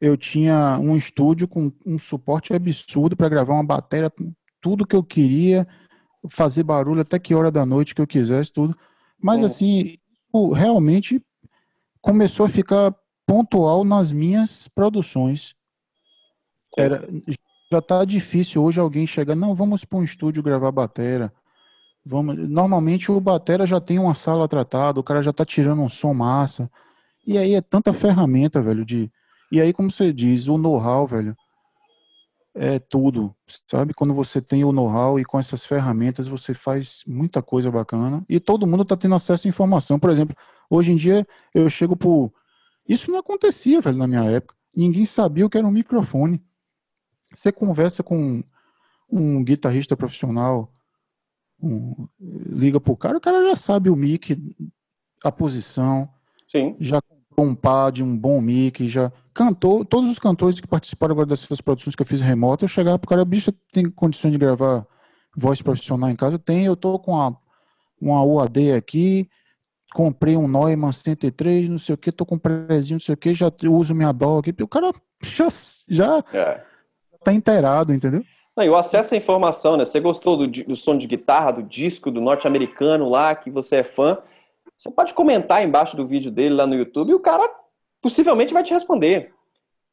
Eu tinha um estúdio com um suporte absurdo para gravar uma bateria com tudo que eu queria, fazer barulho até que hora da noite que eu quisesse, tudo. Mas é. assim, realmente começou a ficar pontual nas minhas produções. Era, já tá difícil hoje alguém chegar, não, vamos para um estúdio gravar batera. Vamos, normalmente o batera já tem uma sala tratada, o cara já tá tirando um som massa. E aí é tanta ferramenta, velho, de E aí como você diz, o know-how, velho. é tudo, sabe? Quando você tem o know-how e com essas ferramentas você faz muita coisa bacana e todo mundo está tendo acesso à informação. Por exemplo, hoje em dia eu chego por. Isso não acontecia, velho, na minha época. Ninguém sabia o que era um microfone. Você conversa com um guitarrista profissional, um, liga pro cara, o cara já sabe o mic, a posição. Sim. Já um pad, um bom mic, já cantou. Todos os cantores que participaram agora dessas produções que eu fiz remoto, eu chegava pro cara, bicho, tem condições de gravar voz profissional em casa? Tem, eu tô com a, uma UAD aqui, comprei um Neumann 103, não sei o que, tô com um prezinho, não sei o que, já uso minha DAW aqui. O cara já, já é. tá inteirado, entendeu? Não, e o acesso à informação, né? Você gostou do, do som de guitarra, do disco, do norte-americano lá, que você é fã. Você pode comentar embaixo do vídeo dele lá no YouTube e o cara possivelmente vai te responder.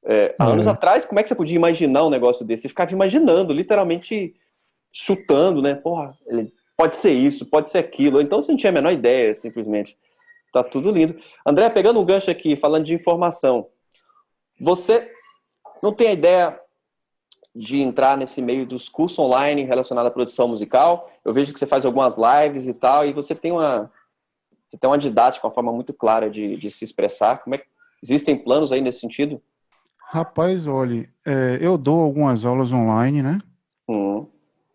É, há anos uhum. atrás, como é que você podia imaginar um negócio desse? Você ficava imaginando, literalmente chutando, né? Porra, ele pode ser isso, pode ser aquilo. Então você não tinha a menor ideia, simplesmente. Tá tudo lindo. André, pegando um gancho aqui, falando de informação. Você não tem a ideia de entrar nesse meio dos cursos online relacionados à produção musical. Eu vejo que você faz algumas lives e tal, e você tem uma, você tem uma didática, uma forma muito clara de, de se expressar. Como é que, existem planos aí nesse sentido? Rapaz, olhe, é, eu dou algumas aulas online, né? Uhum.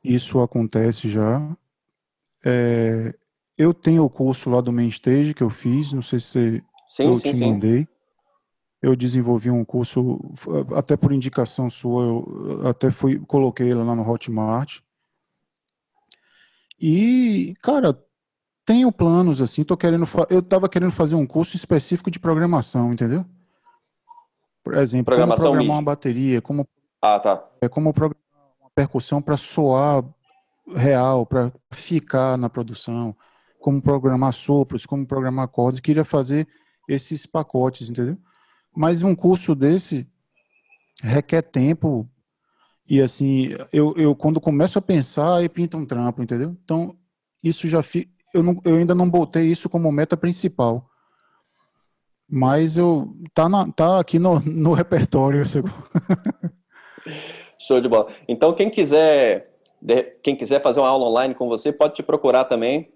Isso acontece já. É, eu tenho o curso lá do Mainstage que eu fiz, não sei se sim, eu sim, te mandei. Sim eu desenvolvi um curso, até por indicação sua, eu até fui, coloquei ele lá no Hotmart. E, cara, tenho planos assim, tô querendo, eu tava querendo fazer um curso específico de programação, entendeu? Por exemplo, programação como programar uma bateria, como Ah, tá. É como programar uma percussão para soar real, para ficar na produção, como programar sopros, como programar acordes, queria fazer esses pacotes, entendeu? Mas um curso desse requer tempo. E assim, eu, eu quando começo a pensar, aí pinta um trampo, entendeu? Então, isso já fi, eu, não, eu ainda não botei isso como meta principal. Mas eu tá, na, tá aqui no, no repertório. Show de bola. Então, quem quiser quem quiser fazer uma aula online com você, pode te procurar também.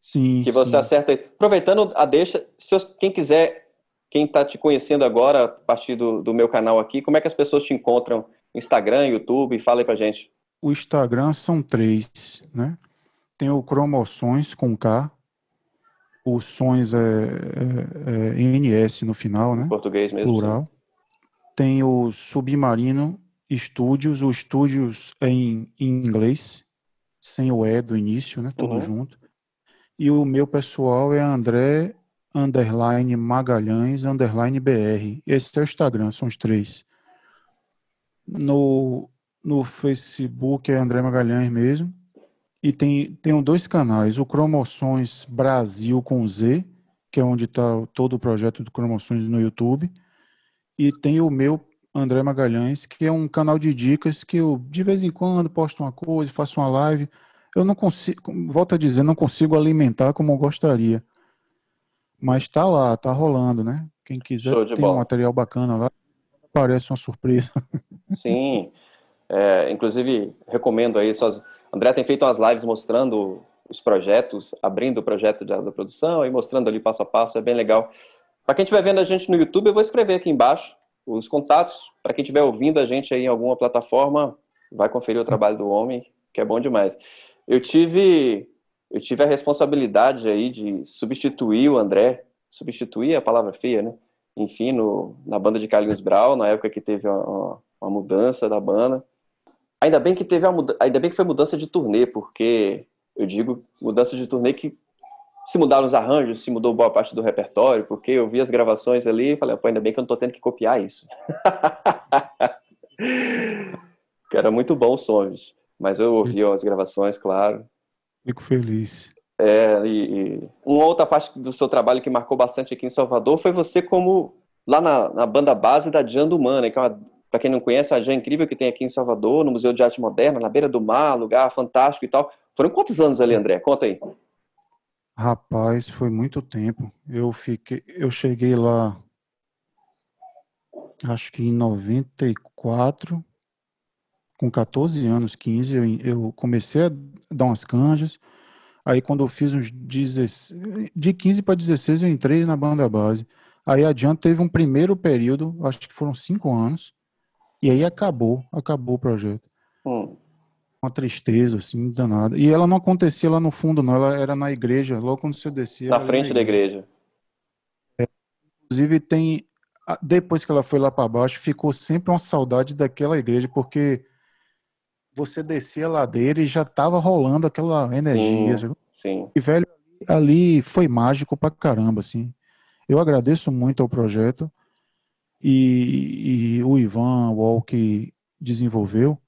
Sim. Que você sim. acerta. Aproveitando a deixa, se quem quiser quem está te conhecendo agora, a partir do, do meu canal aqui, como é que as pessoas te encontram? Instagram, YouTube? Fala aí pra gente. O Instagram são três, né? Tem o Cromoções com K, o Sons é, é, é NS no final, né? Português mesmo. Plural. Sim. Tem o Submarino Studios, o Studios é em, em, inglês, sem o E do início, né? Tudo uhum. junto. E o meu pessoal é André underline Magalhães, underline BR. Esse é o Instagram, são os três. No, no Facebook é André Magalhães mesmo. E tem, tem dois canais, o Cromoções Brasil com Z, que é onde está todo o projeto do Cromoções no YouTube. E tem o meu André Magalhães, que é um canal de dicas que eu de vez em quando posto uma coisa, faço uma live. Eu não consigo, volto a dizer, não consigo alimentar como eu gostaria. Mas tá lá, tá rolando, né? Quem quiser tem bola. um material bacana lá, parece uma surpresa. Sim. É, inclusive, recomendo aí suas. André tem feito umas lives mostrando os projetos, abrindo o projeto da, da produção e mostrando ali passo a passo, é bem legal. Para quem estiver vendo a gente no YouTube, eu vou escrever aqui embaixo os contatos. Para quem estiver ouvindo a gente aí em alguma plataforma, vai conferir o trabalho do homem, que é bom demais. Eu tive eu tive a responsabilidade aí de substituir o André, substituir a palavra feia, né? Enfim, no, na banda de Carlinhos Brau, na época que teve uma, uma mudança da banda. Ainda bem que teve a mudança, ainda bem que foi mudança de turnê, porque eu digo mudança de turnê que se mudaram os arranjos, se mudou boa parte do repertório, porque eu vi as gravações ali e falei, pô, ainda bem que eu não tô tendo que copiar isso. que era muito bom o som, mas eu ouvi as gravações, claro. Fico feliz. É, e, e, uma outra parte do seu trabalho que marcou bastante aqui em Salvador foi você como lá na, na banda base da Jan do Mana, que é para quem não conhece, a Jan incrível que tem aqui em Salvador, no Museu de Arte Moderna, na beira do mar, lugar fantástico e tal. Foram quantos anos ali, André? Conta aí. Rapaz, foi muito tempo. Eu fiquei, eu cheguei lá acho que em 94 com 14 anos, 15, eu, eu comecei a dar umas canjas. Aí quando eu fiz uns 16, de 15 para 16 eu entrei na banda base. Aí adiante teve um primeiro período, acho que foram cinco anos, e aí acabou, acabou o projeto. Hum. Uma tristeza, assim, danada. E ela não acontecia lá no fundo, não, ela era na igreja, logo quando você descia. Na frente da igreja. É, inclusive tem, depois que ela foi lá para baixo, ficou sempre uma saudade daquela igreja, porque você descia a ladeira e já tava rolando aquela energia. Sim, sim. E, velho, ali foi mágico pra caramba, assim. Eu agradeço muito ao projeto e, e o Ivan que desenvolveu,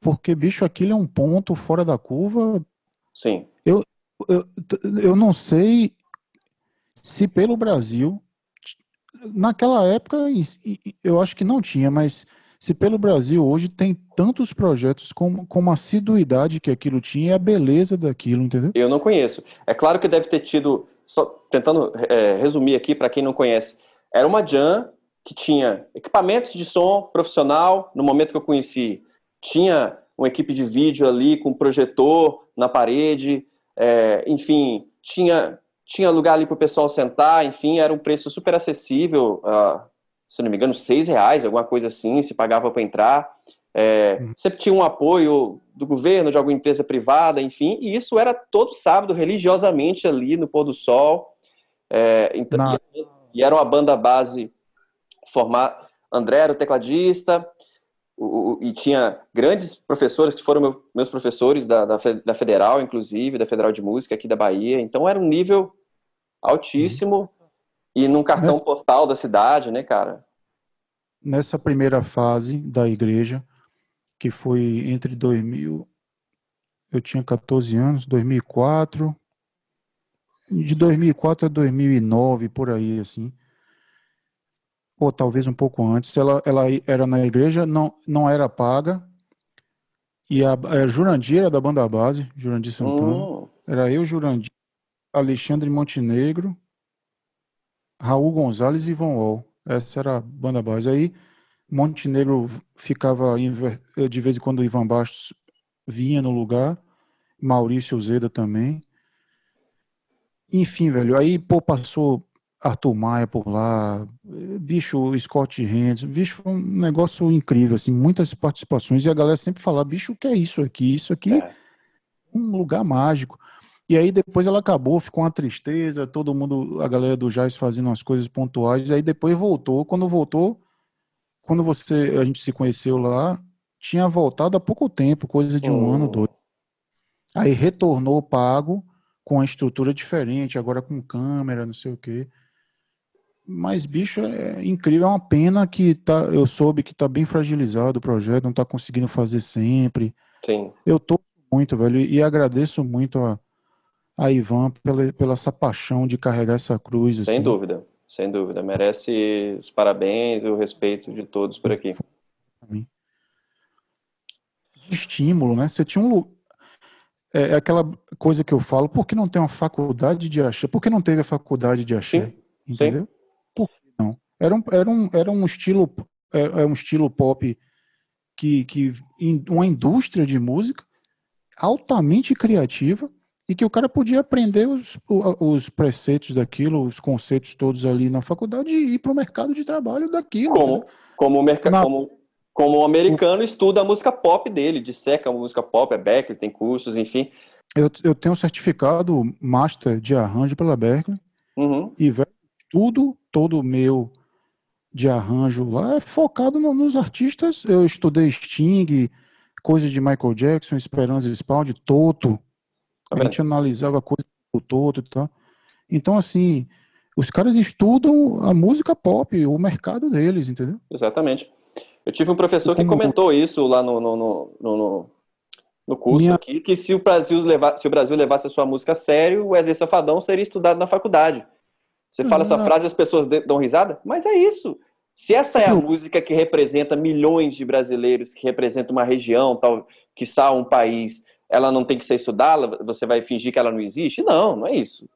porque, bicho, aquilo é um ponto fora da curva. Sim. Eu, eu, eu não sei se pelo Brasil, naquela época, eu acho que não tinha, mas se pelo Brasil hoje tem tantos projetos com, com a assiduidade que aquilo tinha e a beleza daquilo, entendeu? Eu não conheço. É claro que deve ter tido, só tentando é, resumir aqui para quem não conhece, era uma jam que tinha equipamentos de som profissional, no momento que eu conheci, tinha uma equipe de vídeo ali com projetor na parede, é, enfim, tinha, tinha lugar ali para o pessoal sentar, enfim, era um preço super acessível, uh, se não me engano, seis reais, alguma coisa assim, se pagava para entrar. É, uhum. Sempre tinha um apoio do governo, de alguma empresa privada, enfim, e isso era todo sábado, religiosamente ali no pôr do sol. É, então, e, e, era uma banda base formar André era o tecladista, o, o, e tinha grandes professores que foram meu, meus professores da, da, da, Federal, inclusive, da Federal de Música aqui da Bahia. Então era um nível altíssimo uhum. e num cartão nessa, postal da cidade, né, cara? Nessa primeira fase da igreja, que foi entre 2000, eu tinha 14 anos, 2004, de 2004 a 2009, por aí, assim ou talvez um pouco antes, ela, ela era na igreja, não, não era paga, e a, a Jurandir era da banda base, Jurandir Santana, oh. era eu, Jurandir, Alexandre Montenegro, Raul Gonzalez e Ivan Wall, essa era a banda base, aí Montenegro ficava, de vez em quando o Ivan Bastos vinha no lugar, Maurício Zeda também, enfim, velho, aí, pô, passou Arthur Maia por lá, bicho, Scott Hands, bicho, foi um negócio incrível, assim, muitas participações, e a galera sempre fala, bicho, o que é isso aqui? Isso aqui é um lugar mágico. E aí depois ela acabou, ficou uma tristeza, todo mundo, a galera do Jazz fazendo as coisas pontuais, aí depois voltou, quando voltou, quando você, a gente se conheceu lá, tinha voltado há pouco tempo, coisa de um oh. ano, dois. Aí retornou pago, com a estrutura diferente, agora com câmera, não sei o quê. Mas, bicho, é incrível, é uma pena que tá, eu soube que tá bem fragilizado o projeto, não tá conseguindo fazer sempre. Sim. Eu tô muito, velho, e agradeço muito a, a Ivan pela, pela essa paixão de carregar essa cruz. Sem assim. dúvida, sem dúvida. Merece os parabéns e o respeito de todos por aqui. De estímulo, né? Você tinha um. É, é, aquela coisa que eu falo, por que não tem uma faculdade de axé? Por que não teve a faculdade de axé? Sim. Entendeu? Sim. Era um, era um, era um estilo é, é um estilo pop que, que uma indústria de música altamente criativa e que o cara podia aprender os, os preceitos daquilo, os conceitos todos ali na faculdade e ir para o mercado de trabalho daquilo. Como, né? como, merc na... como, como o americano o... estuda a música pop dele, disseca a música pop, é Berkeley, tem cursos, enfim. Eu, eu tenho um certificado Master de arranjo pela Berkeley uhum. e tudo, todo meu de arranjo lá é focado no, nos artistas. Eu estudei Sting, coisas de Michael Jackson, Esperança Spawn, Toto. A gente analisava coisas do Toto e tal. Então, assim, os caras estudam a música pop, o mercado deles, entendeu? Exatamente. Eu tive um professor que comentou isso lá no, no, no, no, no curso Minha... aqui, que se o, Brasil levar, se o Brasil levasse a sua música a sério, o Wesley Safadão seria estudado na faculdade. Você fala essa frase e as pessoas dão risada, mas é isso. Se essa é a música que representa milhões de brasileiros, que representa uma região, tal, que um país, ela não tem que ser estudada, você vai fingir que ela não existe? Não, não é isso.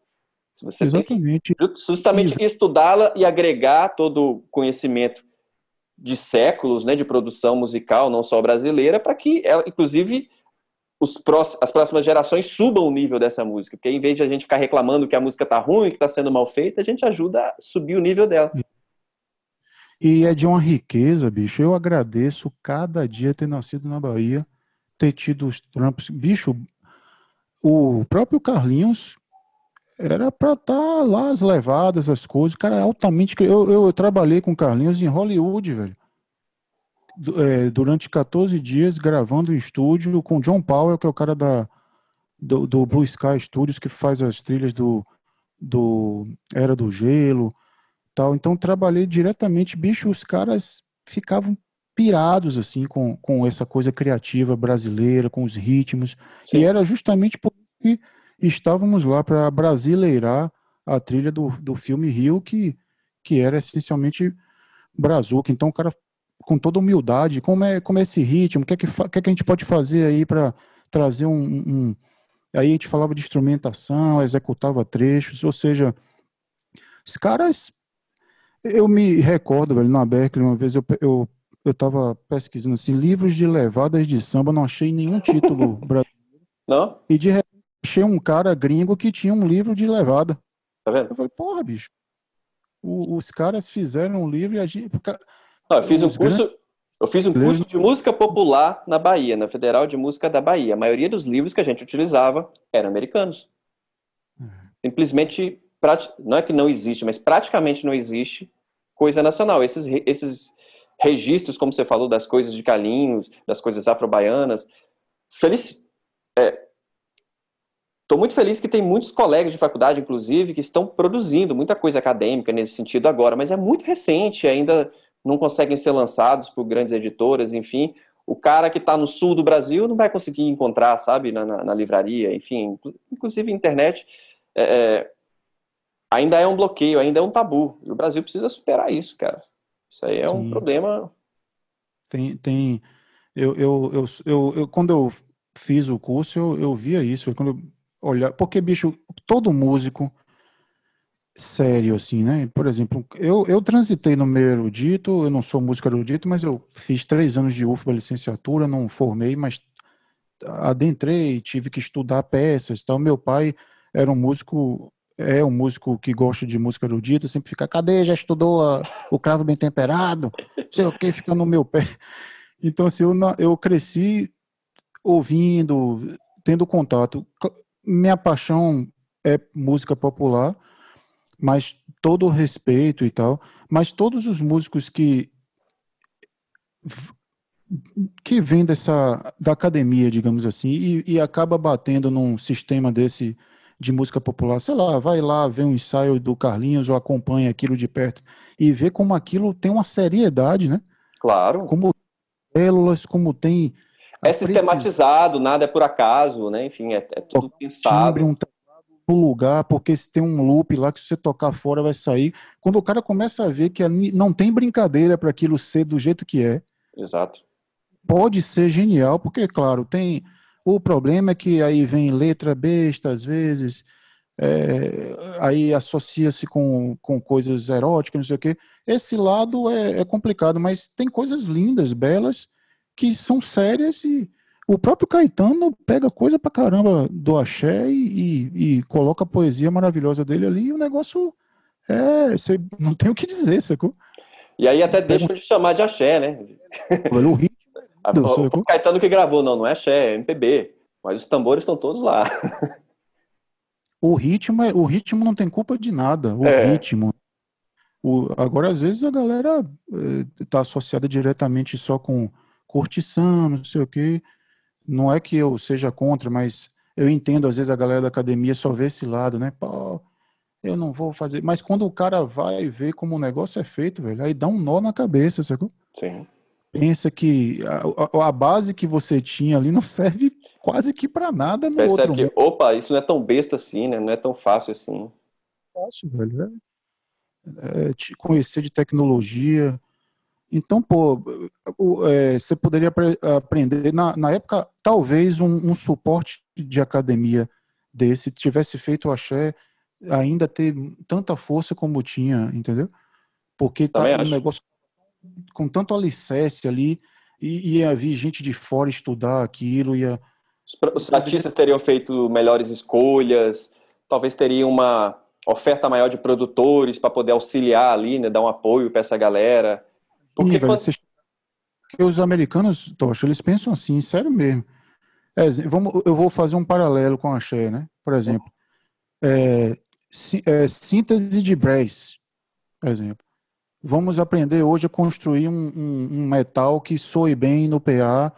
Você Exatamente. tem que justamente estudá-la e agregar todo o conhecimento de séculos né, de produção musical, não só brasileira, para que ela, inclusive, as próximas gerações subam o nível dessa música. Porque em vez de a gente ficar reclamando que a música está ruim, que está sendo mal feita, a gente ajuda a subir o nível dela. E é de uma riqueza, bicho. Eu agradeço cada dia ter nascido na Bahia, ter tido os trampos. Bicho, o próprio Carlinhos era para estar tá lá as levadas, as coisas. Cara, é altamente. Eu, eu trabalhei com Carlinhos em Hollywood, velho durante 14 dias gravando em estúdio com John Powell, que é o cara da, do, do Blue Sky Studios, que faz as trilhas do, do Era do Gelo tal. Então trabalhei diretamente, bicho, os caras ficavam pirados assim com, com essa coisa criativa brasileira, com os ritmos. Sim. E era justamente porque estávamos lá para brasileirar a trilha do, do filme Rio, que, que era essencialmente brazuca. Então o cara com toda humildade, como é, como é esse ritmo, o que é que, que, é que a gente pode fazer aí para trazer um, um, Aí a gente falava de instrumentação, executava trechos, ou seja, os caras. Eu me recordo, velho, na Berkeley, uma vez eu, eu, eu tava pesquisando assim, livros de levadas de samba, não achei nenhum título brasileiro. Não? E de repente achei um cara gringo que tinha um livro de levada. Tá vendo? Eu falei, porra, bicho. O, os caras fizeram um livro e a gente. Não, eu fiz um curso, eu fiz um curso de música popular na Bahia, na Federal de Música da Bahia. A maioria dos livros que a gente utilizava eram americanos. Uhum. Simplesmente, não é que não existe, mas praticamente não existe coisa nacional. Esses, esses registros, como você falou, das coisas de Calinhos, das coisas afro-baianas, feliz, é, Estou muito feliz que tem muitos colegas de faculdade, inclusive, que estão produzindo muita coisa acadêmica nesse sentido agora, mas é muito recente, ainda não conseguem ser lançados por grandes editoras, enfim. O cara que está no sul do Brasil não vai conseguir encontrar, sabe, na, na, na livraria, enfim. Inclusive, internet é, é, ainda é um bloqueio, ainda é um tabu. E o Brasil precisa superar isso, cara. Isso aí é Sim. um problema. Tem, tem. Eu, eu, eu, eu, eu, quando eu fiz o curso, eu, eu via isso. Quando eu olhar, porque bicho, todo músico sério, assim, né? Por exemplo, eu, eu transitei no meio erudito, eu não sou músico erudito, mas eu fiz três anos de UFBA licenciatura, não formei, mas adentrei, tive que estudar peças tal. Meu pai era um músico, é um músico que gosta de música erudita, sempre fica, cadê? Já estudou a, o cravo bem temperado? Sei o que, fica no meu pé. Então, assim, eu, eu cresci ouvindo, tendo contato. Minha paixão é música popular, mas todo o respeito e tal, mas todos os músicos que que vêm dessa da academia, digamos assim, e, e acaba batendo num sistema desse de música popular, sei lá, vai lá ver um ensaio do Carlinhos ou acompanha aquilo de perto e vê como aquilo tem uma seriedade, né? Claro. Como células, como tem é sistematizado, nada é por acaso, né? Enfim, é, é tudo pensado. Timbre, um lugar, porque se tem um loop lá que se você tocar fora vai sair. Quando o cara começa a ver que não tem brincadeira para aquilo ser do jeito que é. Exato. Pode ser genial, porque, claro, tem. O problema é que aí vem letra besta, às vezes, é, aí associa-se com, com coisas eróticas, não sei o quê. Esse lado é, é complicado, mas tem coisas lindas, belas, que são sérias e o próprio Caetano pega coisa pra caramba do axé e, e, e coloca a poesia maravilhosa dele ali e o negócio é. Você não tem o que dizer, sacou? E aí até deixa de chamar de axé, né? O ritmo. o, o Caetano que gravou, não, não é axé, é MPB. Mas os tambores estão todos lá. O ritmo, é, o ritmo não tem culpa de nada. O é. ritmo. O, agora, às vezes, a galera está eh, associada diretamente só com curtição, não sei o quê não é que eu seja contra, mas eu entendo, às vezes a galera da academia só vê esse lado, né? Pô, eu não vou fazer. Mas quando o cara vai ver como o negócio é feito, velho, aí dá um nó na cabeça, sacou? Sim. Pensa que a, a base que você tinha ali não serve quase que para nada no Percebe outro. Que, opa, isso não é tão besta assim, né? Não é tão fácil assim. Fácil, velho. É, é, te conhecer de tecnologia, então, pô, é, você poderia aprender, na, na época, talvez um, um, suporte de academia desse tivesse feito o axé ainda ter tanta força como tinha, entendeu? Porque tá um negócio com tanto alicerce ali, e ia vir gente de fora estudar aquilo, ia... Os artistas teriam feito melhores escolhas, talvez teriam uma oferta maior de produtores para poder auxiliar ali, né, dar um apoio para essa galera. Porque, Sim, quando... Porque os americanos, Tocha, eles pensam assim, sério mesmo. É, vamos, eu vou fazer um paralelo com a Xé, né? Por exemplo, é, é, síntese de Brace, por exemplo. Vamos aprender hoje a construir um, um, um, metal que soe bem no PA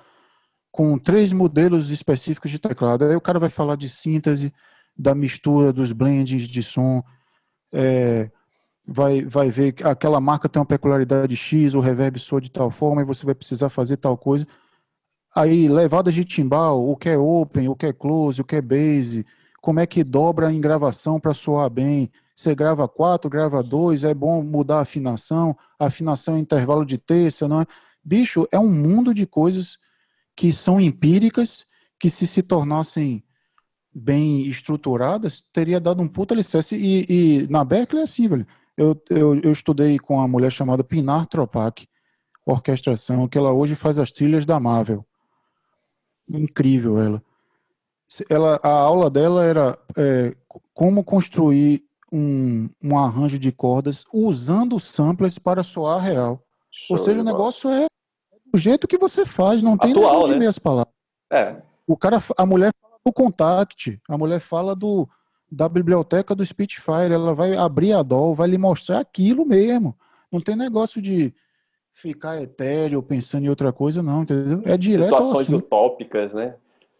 com três modelos específicos de teclado. Aí o cara vai falar de síntese, da mistura dos blends de som, é, vai, vai ver que aquela marca tem uma peculiaridade X, o reverb soa de tal forma e você vai precisar fazer tal coisa. Aí, levadas de timbal, o que é open, o que é close, o que é base, como é que dobra em gravação para soar bem. Você grava quatro, grava dois, é bom mudar a afinação, a afinação é intervalo de terça, não é? Bicho, é um mundo de coisas que são empíricas, que se se tornassem bem estruturadas, teria dado um puta alicerce. E, e na Berkeley é assim, velho. Eu, eu, eu estudei com uma mulher chamada Pinar Tropac, orquestração, que ela hoje faz as trilhas da Marvel. Incrível ela. ela a aula dela era é, como construir um, um arranjo de cordas usando samplers para soar real. Show Ou seja, o negócio é do jeito que você faz, não tem Atual, de né? meias palavras. É. O cara, a mulher fala do contact, a mulher fala do da biblioteca do Spitfire, ela vai abrir a DOL, vai lhe mostrar aquilo mesmo. Não tem negócio de ficar etéreo, pensando em outra coisa, não, entendeu? É direto Situações utópicas, né?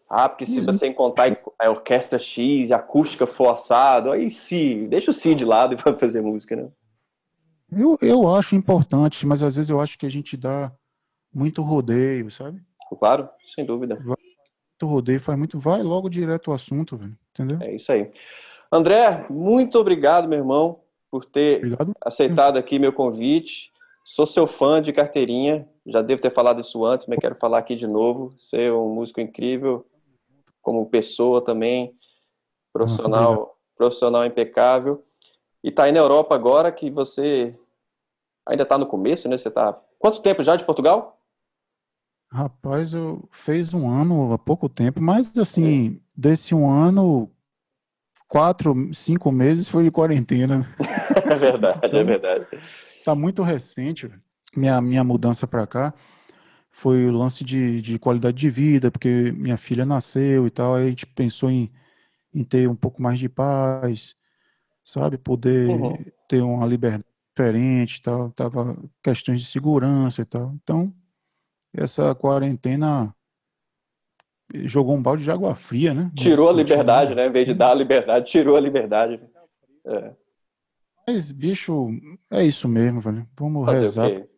Ah, porque se você encontrar a orquestra X e a acústica forçado, aí sim, deixa o si de lado e vai fazer música, né? Eu, eu acho importante, mas às vezes eu acho que a gente dá muito rodeio, sabe? Claro, sem dúvida. Vai, rodeio, faz muito. Vai logo direto ao assunto, velho. Entendeu? É isso aí. André, muito obrigado, meu irmão, por ter obrigado. aceitado aqui meu convite. Sou seu fã de carteirinha, já devo ter falado isso antes, mas quero falar aqui de novo. Você é um músico incrível, como pessoa também, profissional, Nossa, profissional impecável. E está aí na Europa agora que você ainda está no começo, né? Você está quanto tempo já de Portugal? Rapaz, eu fez um ano há pouco tempo, mas assim, é. desse um ano, quatro, cinco meses foi de quarentena. É verdade, é então, é verdade. Tá muito recente. Minha, minha mudança para cá foi o lance de, de qualidade de vida, porque minha filha nasceu e tal, aí a gente pensou em, em ter um pouco mais de paz, sabe? Poder uhum. ter uma liberdade diferente e tal. Tava questões de segurança e tal. Então, essa quarentena jogou um balde de água fria, né? Tirou a liberdade, né? Em vez de dar a liberdade, tirou a liberdade. É. Mas, bicho, é isso mesmo, velho. Vamos Fazer rezar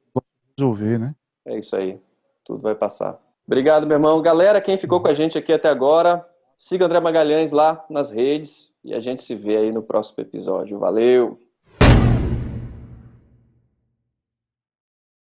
resolver, né? É isso aí. Tudo vai passar. Obrigado, meu irmão. Galera, quem ficou com a gente aqui até agora, siga André Magalhães lá nas redes e a gente se vê aí no próximo episódio. Valeu!